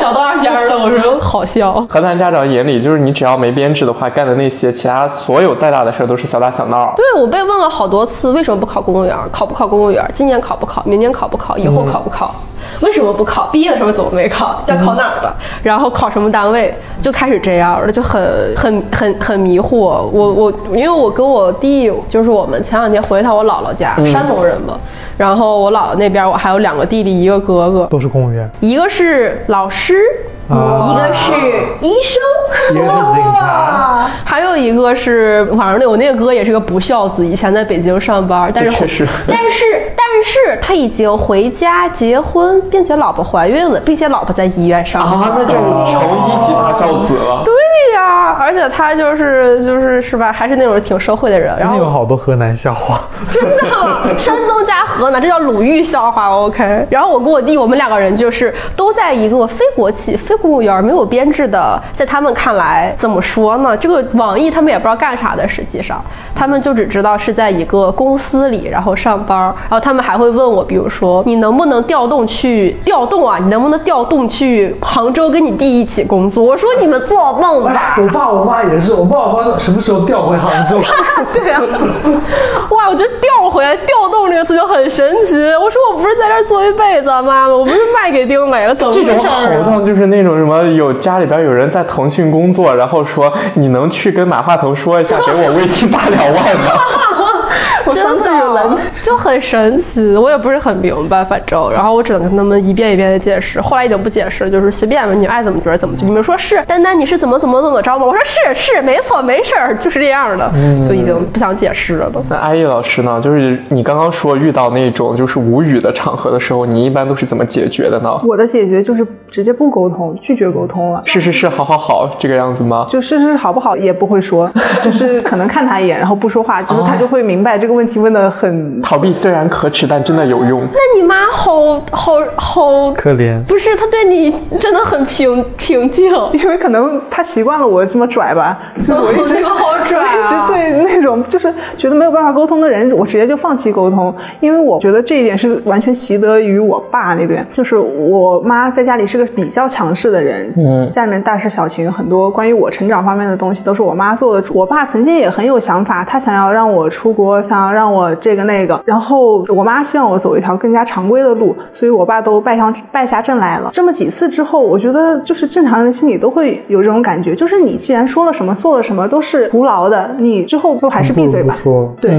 小动画片的。我说好笑。河南家长眼里，就是你只要没编制的话，干的那些其他所有再大的事都是小打小闹。对我被问了好多次，为什么不考公务员？考不考公务员？今年考不考？明年考不考？以后考不考？为什么不考？毕业的时候怎么没考？要考哪儿的？然后考什么单位？就开始这样了，就很很很很迷惑。我我因为我跟我弟，就是我们前两天回一趟我姥姥家，山东人嘛。然后我姥姥那边我还有两个弟弟，一个哥哥，都是公务员，一个是老师。一个是医生，一个是警察，还有一个是，反正那我那个哥也是个不孝子，以前在北京上班，但是确实，但是但是他已经回家结婚，并且老婆怀孕了，并且老婆在医院上班，啊，那就成一级大孝子了。对呀，而且他就是就是是吧，还是那种挺社会的人。然后有好多河南笑话，真的，山东加河南，这叫鲁豫笑话。OK，然后我跟我弟，我们两个人就是都在一个非国企非。公务员没有编制的，在他们看来怎么说呢？这个网易他们也不知道干啥的，实际上他们就只知道是在一个公司里，然后上班。然后他们还会问我，比如说你能不能调动去调动啊？你能不能调动去杭州跟你弟一起工作？我说你们做梦吧！我爸我妈也是，我爸我妈什么时候调回杭州？对啊，哇！我觉得调回来调动这个词就很神奇。我说我不是在这儿做一辈子，妈妈，我不是卖给丁磊了，怎么这种好像就是那种。什么有家里边有人在腾讯工作，然后说你能去跟马化腾说一下，给我微信打两万吗？真的就很神奇，我也不是很明白，反正，然后我只能跟他们一遍一遍的解释。后来已经不解释了，就是随便吧，你爱怎么觉得怎么就。你们说是丹丹，你是怎么怎么怎么着吗？我说是是没错没事儿，就是这样的，就已经不想解释了。那阿易老师呢？就是你刚刚说遇到那种就是无语的场合的时候，你一般都是怎么解决的呢？我的解决就是直接不沟通，拒绝沟通了。是是是，好好好，这个样子吗？就是是好不好也不会说，就是可能看他一眼，然后不说话，就是他就会明白这个问题问的很逃避，虽然可耻，但真的有用。那你妈好好好可怜，不是她对你真的很平平静，因为可能她习惯了我这么拽吧，就我一直 好拽啊。一直对那种就是觉得没有办法沟通的人，我直接就放弃沟通，因为我觉得这一点是完全习得于我爸那边，就是我妈在家里是个比较强势的人，嗯，家里面大事小情很多关于我成长方面的东西都是我妈做的主。我爸曾经也很有想法，他想要让我出国，想要让我这个那个，然后我妈希望我走一条更加常规的路，所以我爸都败下败下阵来了。这么几次之后，我觉得就是正常人的心里都会有这种感觉，就是你既然说了什么做了什么都是徒劳的，你之后就还是闭嘴吧。说对，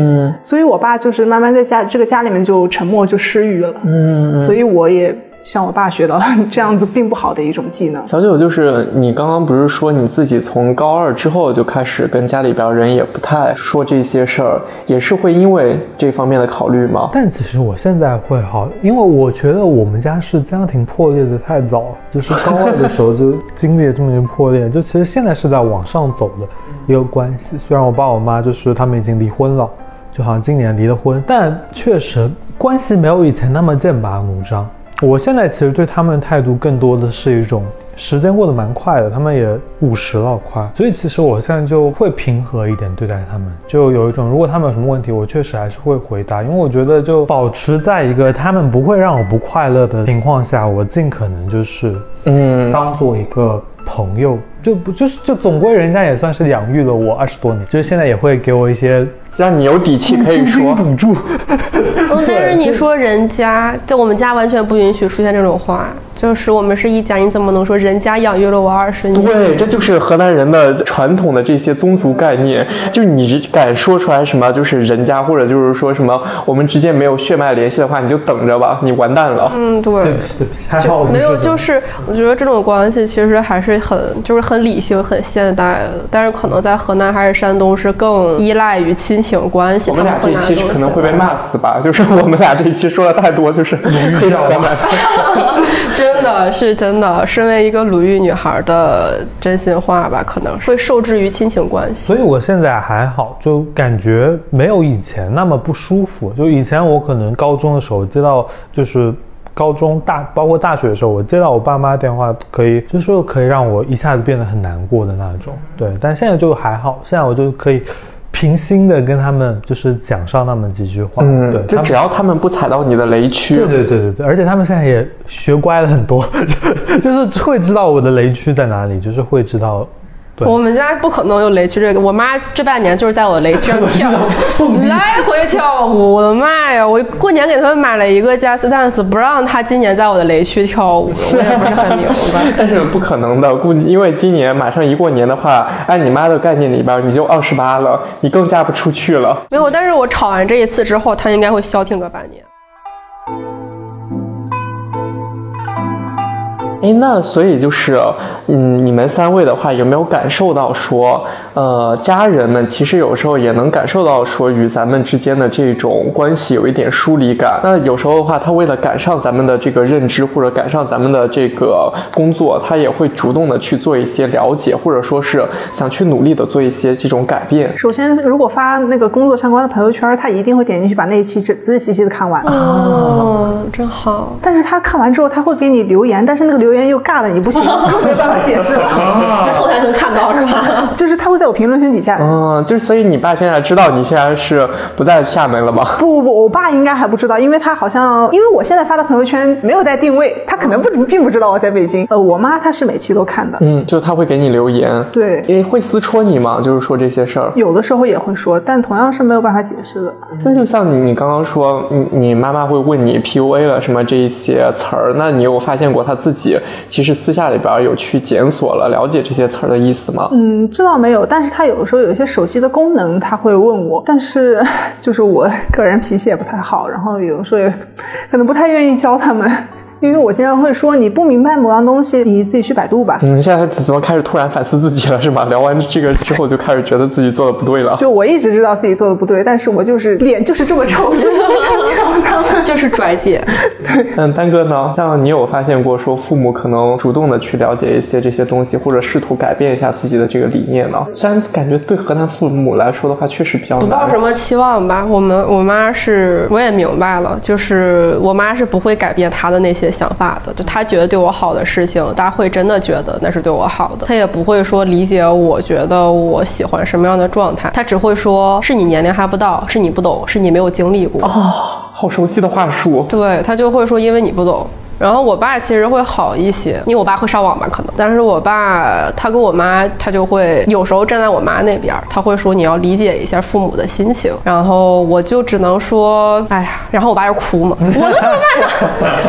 所以我爸就是慢慢在家这个家里面就沉默就失语了。嗯，所以我也。向我爸学到了 这样子并不好的一种技能。小九，就是你刚刚不是说你自己从高二之后就开始跟家里边人也不太说这些事儿，也是会因为这方面的考虑吗？但其实我现在会好，因为我觉得我们家是家庭破裂的太早，就是高二的时候就经历了这么一个破裂，就其实现在是在往上走的一个关系。虽然我爸我妈就是他们已经离婚了，就好像今年离了婚，但确实关系没有以前那么剑拔弩张。我现在其实对他们的态度更多的是一种时间过得蛮快的，他们也五十了快，所以其实我现在就会平和一点对待他们，就有一种如果他们有什么问题，我确实还是会回答，因为我觉得就保持在一个他们不会让我不快乐的情况下，我尽可能就是嗯当做一个朋友，就不就是就总归人家也算是养育了我二十多年，就是现在也会给我一些。让你有底气可以说顶住。但是你说人家在我们家完全不允许出现这种话，就是我们是一家，你怎么能说人家养育了我二十年？对，这就是河南人的传统的这些宗族概念。就你敢说出来什么，就是人家或者就是说什么我们之间没有血脉联系的话，你就等着吧，你完蛋了。嗯，对，对不起，对不起，还好没有，就是我觉得这种关系其实还是很就是很理性、很现代的，但是可能在河南还是山东是更依赖于亲情关系。我们俩这期可能会被骂死吧？就是我们俩这一期说的太多，就是黑河南。真的是真的，身为一个鲁豫女孩的真心话吧，可能会受制于亲情关系。所以我现在还好，就感觉没有以前那么不舒服。就以前我可能高中的时候接到，就是高中大包括大学的时候，我接到我爸妈电话，可以就是说可以让我一下子变得很难过的那种。对，但现在就还好，现在我就可以。平心的跟他们就是讲上那么几句话，嗯，对，就只要他们不踩到你的雷区，对对对对对，而且他们现在也学乖了很多，就就是会知道我的雷区在哪里，就是会知道。我们家不可能有雷区这个，我妈这半年就是在我雷区上 跳，来回跳舞。我的妈呀！我过年给他们买了一个 Just Dance，不让他今年在我的雷区跳舞，我也不是很明白。但是不可能的，估计因为今年马上一过年的话，按你妈的概念里边，你就二十八了，你更嫁不出去了。没有，但是我吵完这一次之后，他应该会消停个半年。哎，那所以就是，嗯，你们三位的话，有没有感受到说，呃，家人们其实有时候也能感受到说，与咱们之间的这种关系有一点疏离感。那有时候的话，他为了赶上咱们的这个认知，或者赶上咱们的这个工作，他也会主动的去做一些了解，或者说是想去努力的做一些这种改变。首先，如果发那个工作相关的朋友圈，他一定会点进去把那一期仔仔细细的看完。哦，真好。但是他看完之后，他会给你留言，但是那个留。留言又尬的你不行，没办法解释了。后台能看到是吧？就是他会在我评论区底下。嗯，就是所以你爸现在知道你现在是不在厦门了吗？不不不，我爸应该还不知道，因为他好像因为我现在发的朋友圈没有带定位，他可能不并不知道我在北京。呃，我妈她是每期都看的。嗯，就他会给你留言。对，因为会私戳你嘛？就是说这些事儿。有的时候也会说，但同样是没有办法解释的。那就像你你刚刚说，你你妈妈会问你 PUA 了什么这一些词儿，那你有发现过他自己其实私下。里边有去检索了，了解这些词儿的意思吗？嗯，这倒没有，但是他有的时候有一些手机的功能，他会问我，但是就是我个人脾气也不太好，然后有的时候也可能不太愿意教他们。因为我经常会说你不明白某样东西，你自己去百度吧。嗯，现在怎么开始突然反思自己了，是吗？聊完这个之后就开始觉得自己做的不对了。就我一直知道自己做的不对，但是我就是脸就是这么臭，就是不看他们，就是拽姐。对，嗯，丹哥呢？像你有发现过说父母可能主动的去了解一些这些东西，或者试图改变一下自己的这个理念呢？虽然感觉对河南父母来说的话，确实比较难。不抱什么期望吧。我们我妈是，我也明白了，就是我妈是不会改变她的那些想法的。就他觉得对我好的事情，他会真的觉得那是对我好的。他也不会说理解我觉得我喜欢什么样的状态，他只会说是你年龄还不到，是你不懂，是你没有经历过。哦，好熟悉的话术。对他就会说，因为你不懂。然后我爸其实会好一些，因为我爸会上网吧，可能。但是我爸他跟我妈，他就会有时候站在我妈那边，他会说你要理解一下父母的心情。然后我就只能说，哎呀，然后我爸就哭嘛，我能怎么办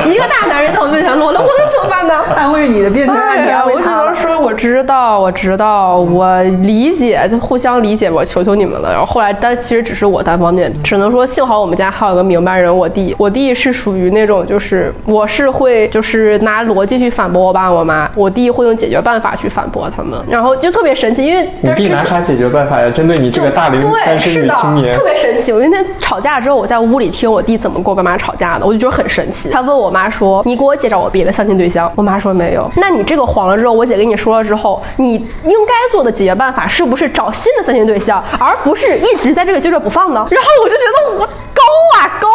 呢？一个大男人在我面前落了，我能怎么办呢？安慰你的变成安慰我只能说我知道，我知道，我理解，就互相理解吧，我求求你们了。然后后来，但其实只是我单方面，只能说幸好我们家还有个明白人，我弟，我弟是属于那种就是我是。会就是拿逻辑去反驳我爸我妈，我弟会用解决办法去反驳他们，然后就特别神奇，因为你弟拿啥解决办法呀？针对你这个大龄单身女青年，特别神奇。我那天吵架之后，我在屋里听我弟怎么跟我爸妈吵架的，我就觉得很神奇。他问我妈说：“你给我介绍我别的相亲对象？”我妈说：“没有。”那你这个黄了之后，我姐跟你说了之后，你应该做的解决办法是不是找新的相亲对象，而不是一直在这个揪着不放呢？然后我就觉得我高啊高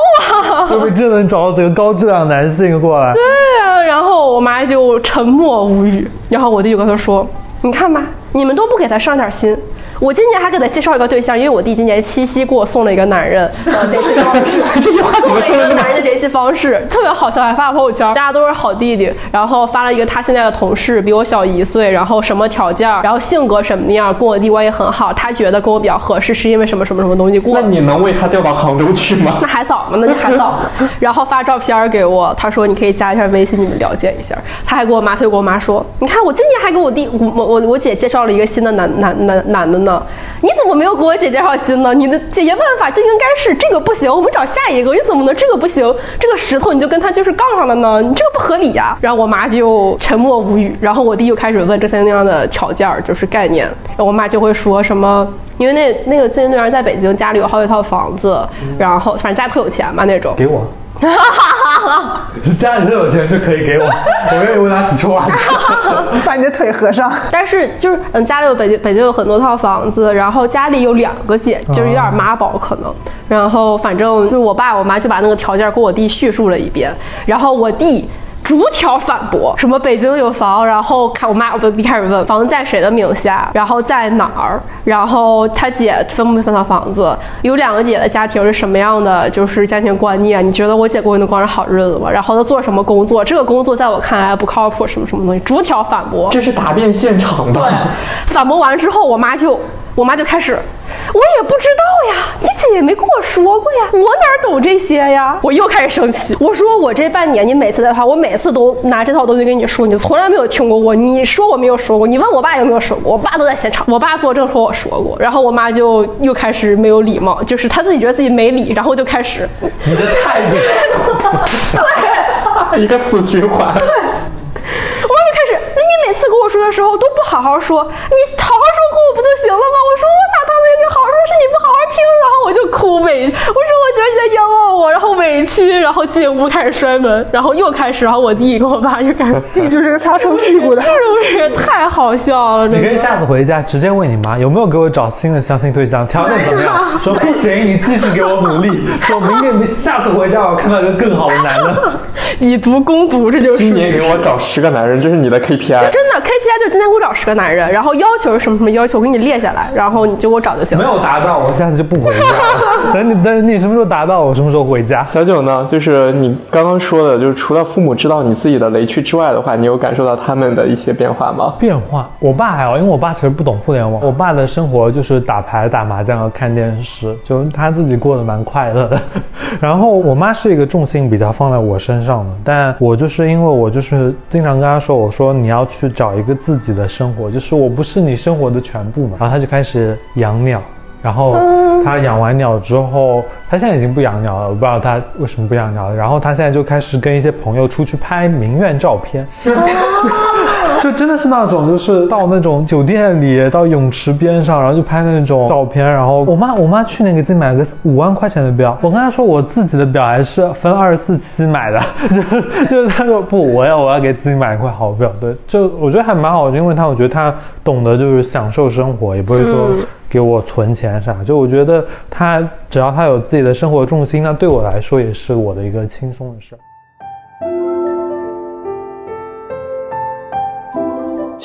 啊，说明真能找到这个高质量男性过来。对呀，然后我妈就沉默无语，然后我弟就跟她说：“你看吧，你们都不给他上点心，我今年还给他介绍一个对象，因为我弟今年七夕给我送了一个男人联系方式，这句话怎么说的？男人的联系方式特别好笑，还发朋友圈，大家都是好弟弟。然后发了一个他现在的同事，比我小一岁，然后什么条件，然后性格什么样，跟我弟关系很好。他觉得跟我比较合适，是因为什么什么什么东西过？那你能为他调到杭州去吗？那还早吗？那你还早。然后发照片给我，他说你可以加一下微信，你们了解一下。他还给我妈，他就跟我妈说，你看我今年还给我弟我我我姐介绍了一个新的男男男男的呢，你怎么没有给我姐介绍新呢？你的解决办法就应该是这个不行，我们找下一个。你怎么能这个不行？这个石头你就跟他就是杠上了呢？你这个不合理呀。然后我妈就沉默无语。然后我弟又开始问这些那样的条件，就是概念。然后我妈就会说什么，因为那那个咨询队员在北京，家里有好几套房子，然后反正家里特有钱嘛那种。给我。家里真有钱就可以给我，我愿意为他洗臭袜子，把你的腿合上。但是就是嗯，家里有北京北京有很多套房子，然后家里有两个姐，就是有点妈宝可能。然后反正就是我爸我妈就把那个条件给我弟叙述了一遍，然后我弟。逐条反驳，什么北京有房，然后看我妈，我一开始问房在谁的名下，然后在哪儿，然后他姐分不分到房子，有两个姐的家庭是什么样的，就是家庭观念，你觉得我姐过能过上好日子吗？然后她做什么工作，这个工作在我看来不靠谱，什么什么东西，逐条反驳。这是答辩现场的。反驳完之后，我妈就。我妈就开始，我也不知道呀，你姐也没跟我说过呀，我哪懂这些呀？我又开始生气，我说我这半年你每次的话，我每次都拿这套东西跟你说，你从来没有听过我，你说我没有说过，你问我爸有没有说过，我爸都在现场，我爸作证说我说过，然后我妈就又开始没有礼貌，就是她自己觉得自己没理，然后就开始，你的态度，对，一个死循环，对，我妈就开始，那你每次跟我说的时候都不好好说，你好好不就行了吗？我说。好好说，是你不好好听，然后我就哭委屈，我说我觉得你在冤枉我，然后委屈，然后进屋开始摔门，然后又开始，然后我弟跟我爸就开始，弟就是个擦臭屁股的，是不是太好笑了？你可以下次回家直接问你妈有没有给我找新的相亲对象，条件怎么样？说不行，你继续给我努力。说明天下次回家我看到一个更好的男的，以毒攻毒，这就是今年给我找十个男人，这是你的 KPI。真的 KPI 就是今天给我找十个男人，然后要求是什么什么要求，我给你列下来，然后你就给我找就行。没有达到，我下次就不回家。等你等你什么时候达到，我什么时候回家。小九呢？就是你刚刚说的，就是除了父母知道你自己的雷区之外的话，你有感受到他们的一些变化吗？变化，我爸还好，因为我爸其实不懂互联网。我爸的生活就是打牌、打麻将和看电视，就他自己过得蛮快乐的。然后我妈是一个重心比较放在我身上的，但我就是因为我就是经常跟她说，我说你要去找一个自己的生活，就是我不是你生活的全部嘛。然后他就开始养鸟。然后他养完鸟之后，他现在已经不养鸟了，我不知道他为什么不养鸟了。然后他现在就开始跟一些朋友出去拍名苑照片，就真的是那种，就是到那种酒店里，到泳池边上，然后就拍那种照片。然后我妈，我妈去年给自己买了个五万块钱的表，我跟她说我自己的表还是分二十四期买的，就就是她说不，我要我要给自己买一块好表。对，就我觉得还蛮好的，因为她我觉得她懂得就是享受生活，也不会说。给我存钱啥？就我觉得他只要他有自己的生活重心，那对我来说也是我的一个轻松的事。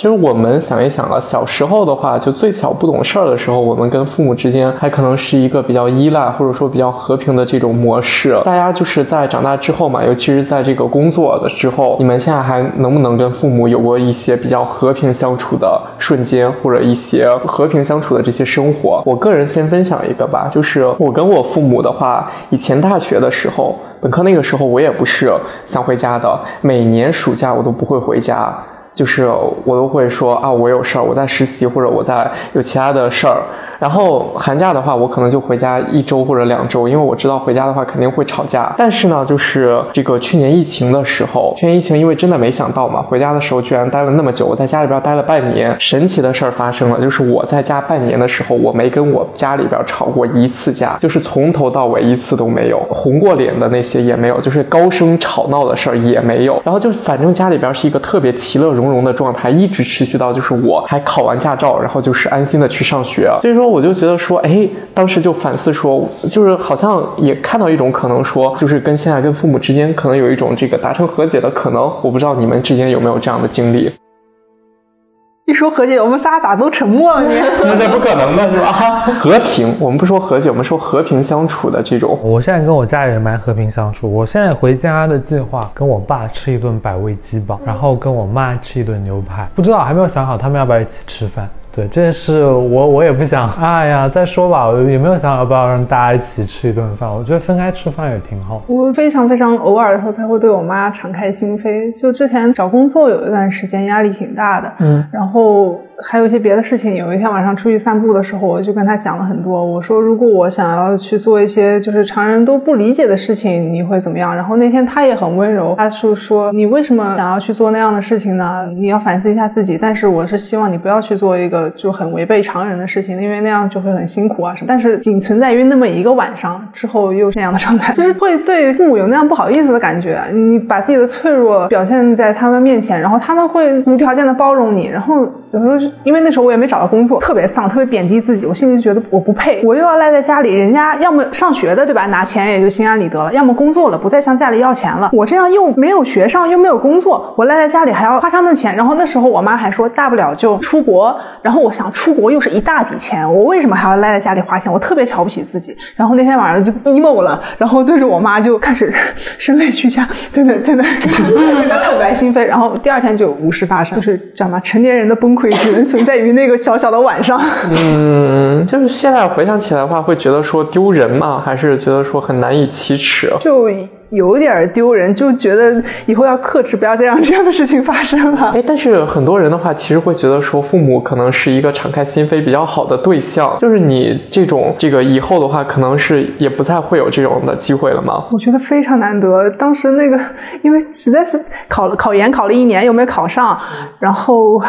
其实我们想一想啊，小时候的话，就最小不懂事儿的时候，我们跟父母之间还可能是一个比较依赖或者说比较和平的这种模式。大家就是在长大之后嘛，尤其是在这个工作的之后，你们现在还能不能跟父母有过一些比较和平相处的瞬间，或者一些和平相处的这些生活？我个人先分享一个吧，就是我跟我父母的话，以前大学的时候，本科那个时候，我也不是想回家的，每年暑假我都不会回家。就是我都会说啊，我有事儿，我在实习或者我在有其他的事儿。然后寒假的话，我可能就回家一周或者两周，因为我知道回家的话肯定会吵架。但是呢，就是这个去年疫情的时候，去年疫情因为真的没想到嘛，回家的时候居然待了那么久，我在家里边待了半年。神奇的事儿发生了，就是我在家半年的时候，我没跟我家里边吵过一次架，就是从头到尾一次都没有，红过脸的那些也没有，就是高声吵闹的事儿也没有。然后就反正家里边是一个特别其乐融融的状态，一直持续到就是我还考完驾照，然后就是安心的去上学。所以说。我就觉得说，哎，当时就反思说，就是好像也看到一种可能，说就是跟现在跟父母之间可能有一种这个达成和解的可能。我不知道你们之间有没有这样的经历。一说和解，我们仨咋都沉默了？呢那这不可能的是吧？和平，我们不说和解，我们说和平相处的这种。我现在跟我家里人蛮和平相处。我现在回家的计划，跟我爸吃一顿百味鸡煲，然后跟我妈吃一顿牛排。不知道还没有想好他们要不要一起吃饭。对，这件事我我也不想，哎呀，再说吧，我也没有想要不要让大家一起吃一顿饭。我觉得分开吃饭也挺好。我非常非常偶尔的时候才会对我妈敞开心扉。就之前找工作有一段时间压力挺大的，嗯，然后。还有一些别的事情。有一天晚上出去散步的时候，我就跟他讲了很多。我说，如果我想要去做一些就是常人都不理解的事情，你会怎么样？然后那天他也很温柔，他是说，你为什么想要去做那样的事情呢？你要反思一下自己。但是我是希望你不要去做一个就很违背常人的事情，因为那样就会很辛苦啊什么。但是仅存在于那么一个晚上之后又是那样的状态，就是会对父母有那样不好意思的感觉。你把自己的脆弱表现在他们面前，然后他们会无条件的包容你，然后有时候就。因为那时候我也没找到工作，特别丧，特别贬低自己，我心里就觉得我不配，我又要赖在家里，人家要么上学的，对吧？拿钱也就心安理得了，要么工作了，不再向家里要钱了。我这样又没有学上，又没有工作，我赖在家里还要花他们的钱。然后那时候我妈还说，大不了就出国。然后我想出国又是一大笔钱，我为什么还要赖在家里花钱？我特别瞧不起自己。然后那天晚上就 emo 了，然后对着我妈就开始声泪俱下，真的真的 坦白心扉。然后第二天就无事发生，就是知道吗？成年人的崩溃只能。存在于那个小小的晚上。嗯，就是现在回想起来的话，会觉得说丢人吗？还是觉得说很难以启齿？就有点丢人，就觉得以后要克制，不要再让这样的事情发生了。哎，但是很多人的话，其实会觉得说父母可能是一个敞开心扉比较好的对象。就是你这种这个以后的话，可能是也不再会有这种的机会了吗？我觉得非常难得。当时那个，因为实在是考了考研考了一年，又没考上，然后。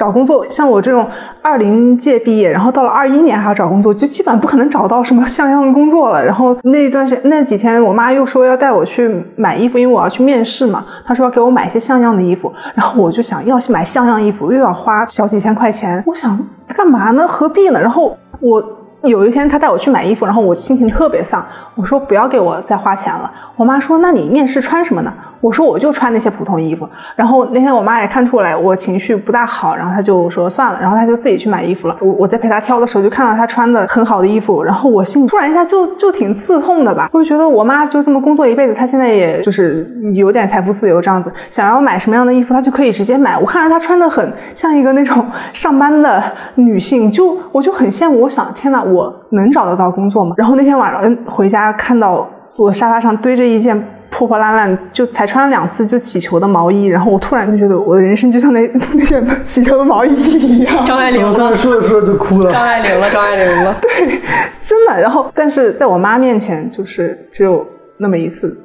找工作，像我这种二零届毕业，然后到了二一年还要找工作，就基本不可能找到什么像样的工作了。然后那段时间那几天，我妈又说要带我去买衣服，因为我要去面试嘛。她说要给我买一些像样的衣服，然后我就想要买像样衣服又要花小几千块钱，我想干嘛呢？何必呢？然后我有一天她带我去买衣服，然后我心情特别丧，我说不要给我再花钱了。我妈说那你面试穿什么呢？我说我就穿那些普通衣服，然后那天我妈也看出来我情绪不大好，然后她就说算了，然后她就自己去买衣服了。我我在陪她挑的时候就看到她穿的很好的衣服，然后我心里突然一下就就挺刺痛的吧，我就觉得我妈就这么工作一辈子，她现在也就是有点财富自由这样子，想要买什么样的衣服她就可以直接买。我看着她穿的很像一个那种上班的女性，就我就很羡慕。我想天哪，我能找得到工作吗？然后那天晚上回家看到我沙发上堆着一件。破破烂烂，就才穿了两次就起球的毛衣，然后我突然就觉得我的人生就像那 那件起球的毛衣一样。张爱玲了，说着说着就哭了。张爱玲了，张爱玲了。对，真的。然后，但是在我妈面前，就是只有那么一次，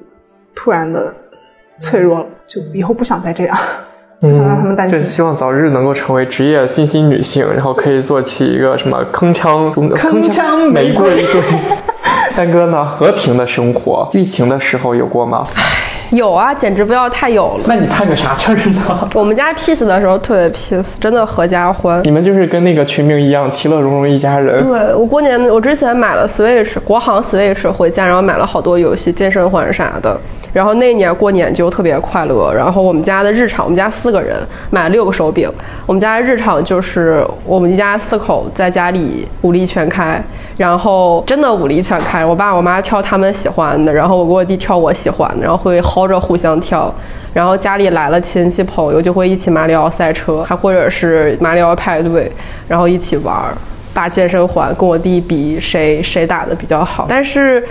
突然的脆弱了，就以后不想再这样，不想让他们担心。就希望早日能够成为职业新兴女性，然后可以做起一个什么铿锵铿锵玫瑰。对。三哥呢？和平的生活，疫情的时候有过吗？有啊，简直不要太有了。那你叹个啥气儿呢？我们家 peace 的时候特别 peace，真的合家欢。你们就是跟那个群名一样，其乐融融一家人。对我过年，我之前买了 switch 国行 switch 回家，然后买了好多游戏，健身环啥的。然后那一年过年就特别快乐。然后我们家的日常，我们家四个人买了六个手柄。我们家的日常就是我们一家四口在家里武力全开，然后真的武力全开。我爸我妈挑他们喜欢的，然后我跟我弟挑我喜欢的，然后会薅着互相挑。然后家里来了亲戚朋友，就会一起马里奥赛车，还或者是马里奥派对，然后一起玩儿，打健身环，跟我弟比谁谁打的比较好。但是。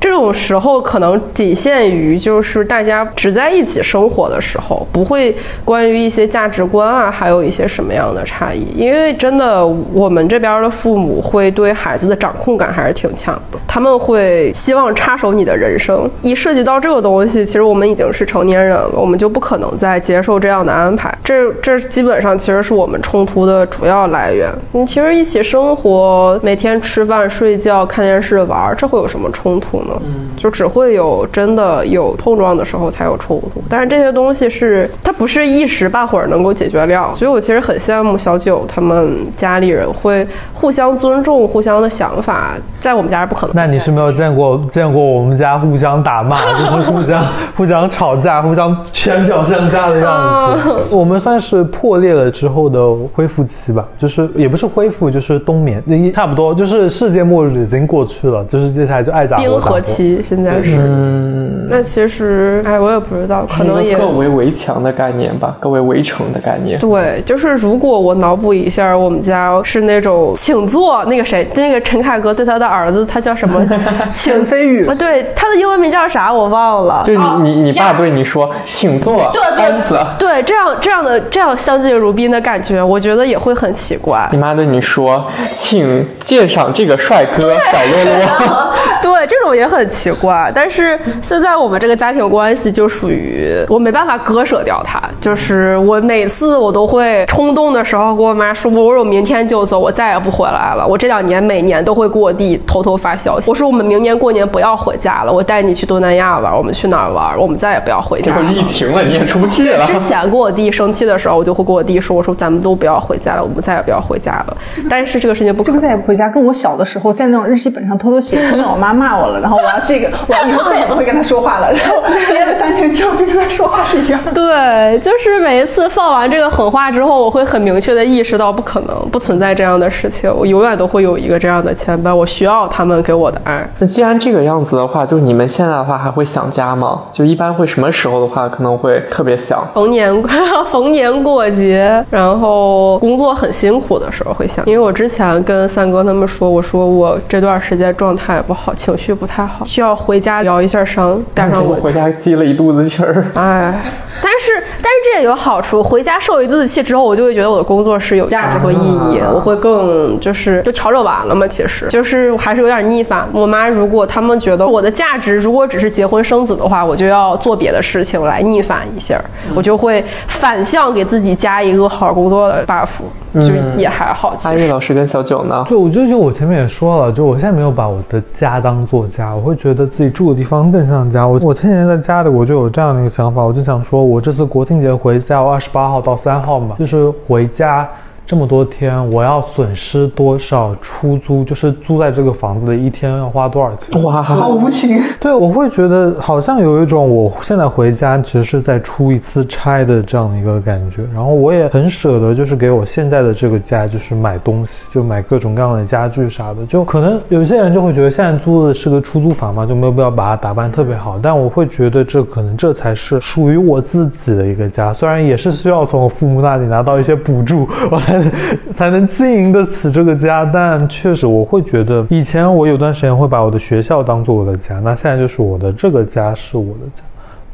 这种时候可能仅限于就是大家只在一起生活的时候，不会关于一些价值观啊，还有一些什么样的差异。因为真的，我们这边的父母会对孩子的掌控感还是挺强的，他们会希望插手你的人生。一涉及到这个东西，其实我们已经是成年人了，我们就不可能再接受这样的安排。这这基本上其实是我们冲突的主要来源。你其实一起生活，每天吃饭、睡觉、看电视、玩，这会有什么冲突呢？了，就只会有真的有碰撞的时候才有冲突。但是这些东西是它不是一时半会儿能够解决掉，所以我其实很羡慕小九他们家里人会互相尊重互相的想法，在我们家是不可能。那你是没有见过见过我们家互相打骂，就是互相互相吵架，互相拳脚相加的样子。我们算是破裂了之后的恢复期吧，就是也不是恢复，就是冬眠，差不多就是世界末日已经过去了，就是接下来就爱咋冰河期现在是。嗯，那其实哎，我也不知道，可能也各为围墙的概念吧，各为围城的概念。对，就是如果我脑补一下，我们家是那种请坐，那个谁，那个陈凯歌对他的儿子，他叫什么？请飞宇啊，对，他的英文名叫啥？我忘了。就你你你爸对你说，请坐，安子。对，这样这样的这样相敬如宾的感觉，我觉得也会很奇怪。你妈对你说，请鉴赏这个帅哥小 洛洛。对，这种也很奇怪。但是现在在我们这个家庭关系就属于我没办法割舍掉他，就是我每次我都会冲动的时候跟我妈说，我说我明天就走，我再也不回来了。我这两年每年都会给我弟偷偷发消息，我说我们明年过年不要回家了，我带你去东南亚玩，我们去哪儿玩？我们再也不要回家。结果疫情了，你也出不去了。之前跟我弟生气的时候，我就会跟我弟说，我说咱们都不要回家了，我们再也不要回家了。但是这个事情不可能再也不回家，跟我小的时候在那种日记本上偷偷写，真的我妈骂我了，然后我要这个，我以后再也不会跟他说话了。然后憋了三天之后就跟他说话是一样。对，就是每一次放完这个狠话之后，我会很明确的意识到不可能，不存在这样的事情，我永远都会有一个这样的牵绊，我需要他们给我的爱。那既然这个样子的话，就你们现在的话还会想家吗？就一般会什么时候的话可能会特别想？逢年逢年过节，然后工作很辛苦的时候会想。因为我之前跟三哥他们说，我说我这段时间状态不好，情绪不太好，需要回家疗一下伤，带上我回家积了一肚子气儿。哎，但是但是这也有好处，回家受一肚子气之后，我就会觉得我的工作是有价值和意义，我会更就是就调整完了嘛。其实就是还是有点逆反。我妈如果他们觉得我的价值如果只是结婚生子的话，我就要做别的事情来逆反一下，我就会反向给自己加一个好工作的 buff，就也还好。阿玉老师跟小九呢？对，我就就我前面也说了，就我现在没有把我的家当做家，我会觉得自己住的地方更像家。我我前几天在家里，我就有这样的一个想法，我就想说，我这次国庆节回家，我二十八号到三号嘛，就是回家。这么多天，我要损失多少出租？就是租在这个房子的一天要花多少钱？哇，好无情！对，我会觉得好像有一种我现在回家其实是在出一次差的这样的一个感觉。然后我也很舍得，就是给我现在的这个家，就是买东西，就买各种各样的家具啥的。就可能有些人就会觉得现在租的是个出租房嘛，就没有必要把它打扮特别好。但我会觉得这可能这才是属于我自己的一个家，虽然也是需要从我父母那里拿到一些补助，我才。才能经营得起这个家，但确实我会觉得，以前我有段时间会把我的学校当做我的家，那现在就是我的这个家是我的家。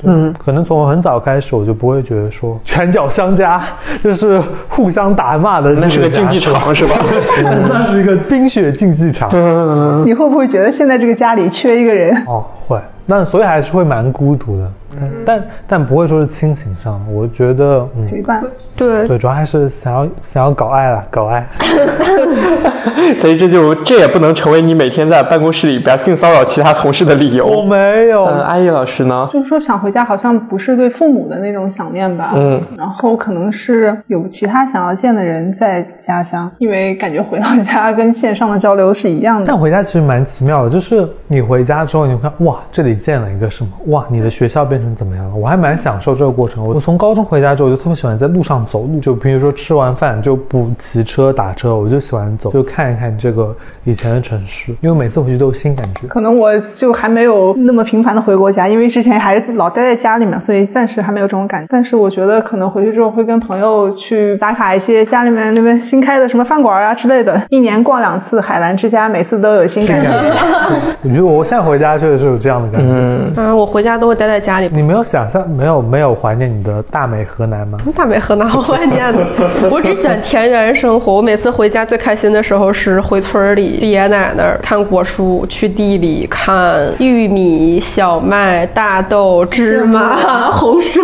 嗯，可能从很早开始我就不会觉得说拳脚相加，就是互相打骂的，那是个竞技场是吧？那是一个冰雪竞技场。你会不会觉得现在这个家里缺一个人？哦，会。那所以还是会蛮孤独的，但但不会说是亲情上的，我觉得陪伴，对对，主要还是想要想要搞爱了，搞爱。所以这就这也不能成为你每天在办公室里边性骚扰其他同事的理由。我没有。阿姨老师呢？就是说想回家，好像不是对父母的那种想念吧？嗯。然后可能是有其他想要见的人在家乡，因为感觉回到家跟线上的交流是一样的。但回家其实蛮奇妙的，就是你回家之后，你会看哇，这里。建了一个什么哇？你的学校变成怎么样了？我还蛮享受这个过程。我从高中回家之后，我就特别喜欢在路上走路。就比如说吃完饭就不骑车打车，我就喜欢走，就看一看这个以前的城市。因为每次回去都有新感觉。可能我就还没有那么频繁的回过家，因为之前还是老待在家里面，所以暂时还没有这种感觉。但是我觉得可能回去之后会跟朋友去打卡一些家里面那边新开的什么饭馆啊之类的。一年逛两次海澜之家，每次都有新感觉。我觉得我现在回家确实是有这样的感觉。嗯嗯，我回家都会待在家里。你没有想象，没有没有怀念你的大美河南吗？大美河南好怀念的，我只喜欢田园生活。我每次回家最开心的时候是回村里，爷爷奶奶那儿看果树，去地里看玉米、小麦、大豆、芝麻、红薯。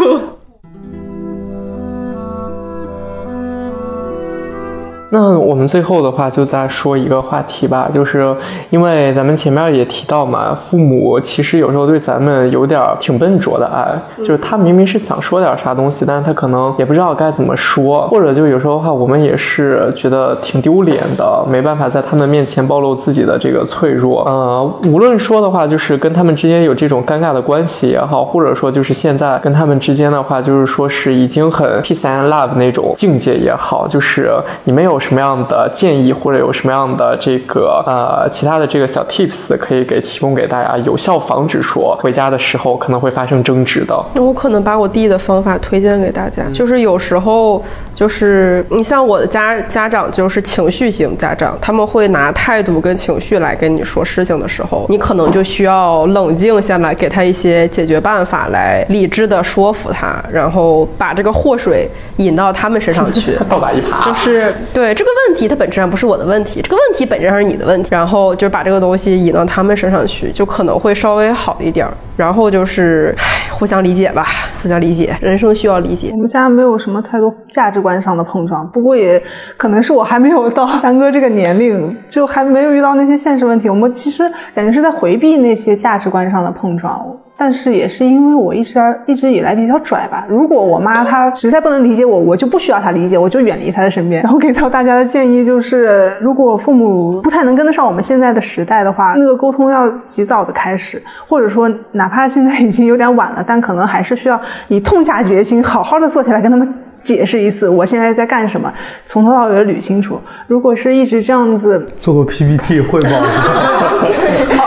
那我们最后的话就再说一个话题吧，就是因为咱们前面也提到嘛，父母其实有时候对咱们有点挺笨拙的爱，就是他明明是想说点啥东西，但是他可能也不知道该怎么说，或者就有时候的话，我们也是觉得挺丢脸的，没办法在他们面前暴露自己的这个脆弱。呃，无论说的话，就是跟他们之间有这种尴尬的关系也好，或者说就是现在跟他们之间的话，就是说是已经很 peace and love 那种境界也好，就是你没有。什么样的建议或者有什么样的这个呃其他的这个小 tips 可以给提供给大家，有效防止说回家的时候可能会发生争执的？那我可能把我弟的方法推荐给大家，就是有时候就是你像我的家家长就是情绪型家长，他们会拿态度跟情绪来跟你说事情的时候，你可能就需要冷静下来，给他一些解决办法，来理智的说服他，然后把这个祸水引到他们身上去，倒打一耙，就是对。这个问题它本质上不是我的问题，这个问题本质上是你的问题。然后就把这个东西引到他们身上去，就可能会稍微好一点。然后就是互相理解吧，互相理解，人生需要理解。我们现在没有什么太多价值观上的碰撞，不过也可能是我还没有到 丹哥这个年龄，就还没有遇到那些现实问题。我们其实感觉是在回避那些价值观上的碰撞。但是也是因为我一直一直以来比较拽吧。如果我妈她实在不能理解我，我就不需要她理解，我就远离她的身边。然后给到大家的建议就是，如果父母不太能跟得上我们现在的时代的话，那个沟通要及早的开始，或者说哪怕现在已经有点晚了，但可能还是需要你痛下决心，好好的坐下来跟他们解释一次，我现在在干什么，从头到尾捋清楚。如果是一直这样子做个 PPT 汇报。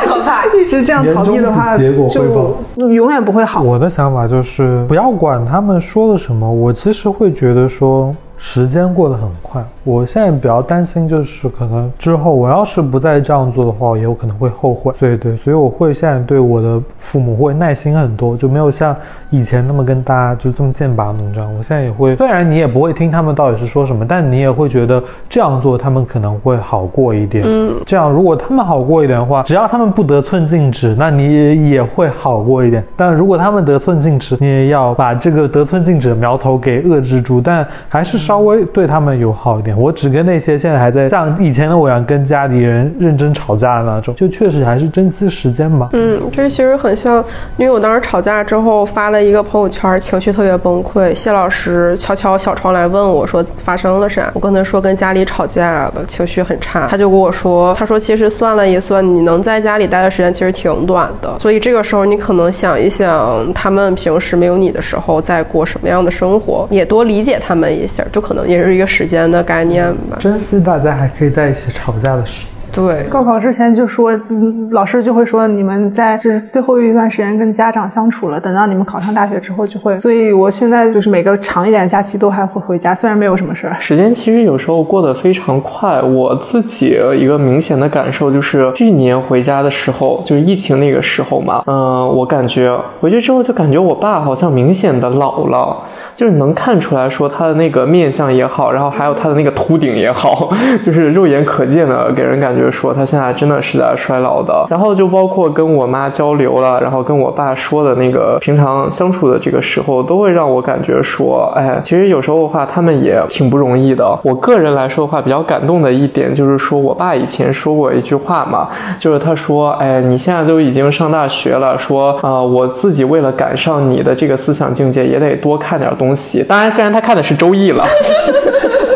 一直这样逃避的话，结果汇报永远不会好。我的想法就是不要管他们说了什么，我其实会觉得说时间过得很快。我现在比较担心，就是可能之后我要是不再这样做的话，也有可能会后悔。所以对，所以我会现在对我的父母会耐心很多，就没有像以前那么跟大家就这么剑拔弩张。我现在也会，虽然你也不会听他们到底是说什么，但你也会觉得这样做他们可能会好过一点。嗯，这样如果他们好过一点的话，只要他们不得寸进尺，那你也会好过一点。但如果他们得寸进尺，你也要把这个得寸进尺的苗头给遏制住，但还是稍微对他们友好一点。我只跟那些现在还在像以前的我一样跟家里人认真吵架的那种，就确实还是珍惜时间吧。嗯，这其实很像，因为我当时吵架之后发了一个朋友圈，情绪特别崩溃。谢老师悄悄小窗来问我说发生了啥？我跟他说跟家里吵架了，情绪很差。他就跟我说，他说其实算了一算，你能在家里待的时间其实挺短的。所以这个时候你可能想一想，他们平时没有你的时候在过什么样的生活，也多理解他们一下，就可能也是一个时间的概。念吧，珍惜大家还可以在一起吵架的时。对，高考之前就说，嗯，老师就会说你们在这是最后一段时间跟家长相处了，等到你们考上大学之后就会。所以我现在就是每个长一点的假期都还会回家，虽然没有什么事儿。时间其实有时候过得非常快，我自己一个明显的感受就是去年回家的时候，就是疫情那个时候嘛，嗯，我感觉回去之后就感觉我爸好像明显的老了。就是能看出来说他的那个面相也好，然后还有他的那个秃顶也好，就是肉眼可见的给人感觉说他现在真的是在衰老的。然后就包括跟我妈交流了，然后跟我爸说的那个平常相处的这个时候，都会让我感觉说，哎，其实有时候的话他们也挺不容易的。我个人来说的话，比较感动的一点就是说我爸以前说过一句话嘛，就是他说，哎，你现在都已经上大学了，说啊，我自己为了赶上你的这个思想境界，也得多看点。东西，当然，虽然他看的是《周易》了。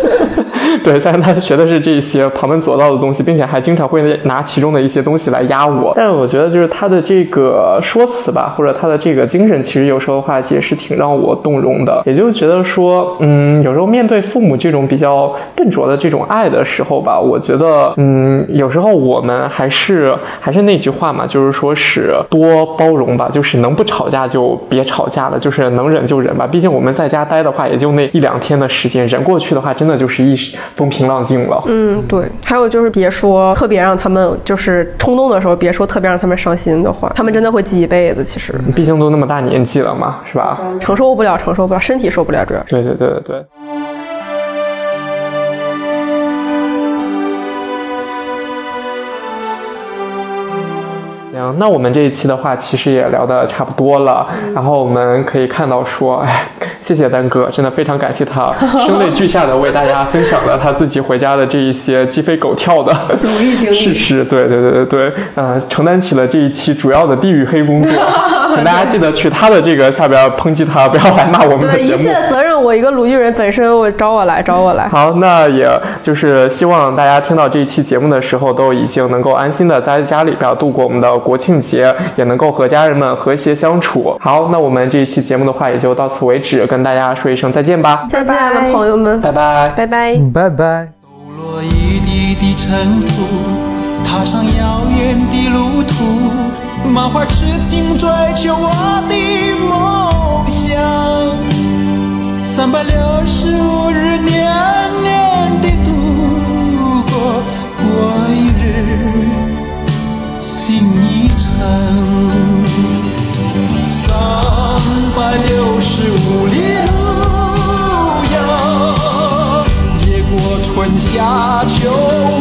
对，虽然他学的是这些旁门左道的东西，并且还经常会拿其中的一些东西来压我，但是我觉得就是他的这个说辞吧，或者他的这个精神，其实有时候的话也是挺让我动容的。也就觉得说，嗯，有时候面对父母这种比较笨拙的这种爱的时候吧，我觉得，嗯，有时候我们还是还是那句话嘛，就是说是多包容吧，就是能不吵架就别吵架了，就是能忍就忍吧。毕竟我们在家待的话，也就那一两天的时间，忍过去的话，真的就是一时。风平浪静了。嗯，对。还有就是别说特别让他们就是冲动的时候，别说特别让他们伤心的话，他们真的会记一辈子。其实，毕竟都那么大年纪了嘛，是吧？承受不了，承受不了，身体受不了，主要。对对对对对。那我们这一期的话，其实也聊得差不多了。然后我们可以看到说，哎，谢谢丹哥，真的非常感谢他，声泪俱下的为大家分享了他自己回家的这一些鸡飞狗跳的 事实。对对对对对，呃，承担起了这一期主要的地域黑工作，请大家记得去他的这个下边抨击他，不要来骂我们的节目。一切责任我一个鲁豫人本身，我找我来找我来。好，那也就是希望大家听到这一期节目的时候，都已经能够安心的在家里边度过我们的国庆节，也能够和家人们和谐相处。好，那我们这一期节目的话，也就到此为止，跟大家说一声再见吧。再见了，朋友们，拜拜，拜拜，拜拜。踏上遥远的路途，满怀痴情追求我的梦想。三百六十五日，年年的度过，过一日，心一程。三百六十五里路遥，越过春夏秋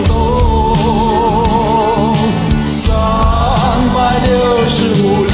冬。想到。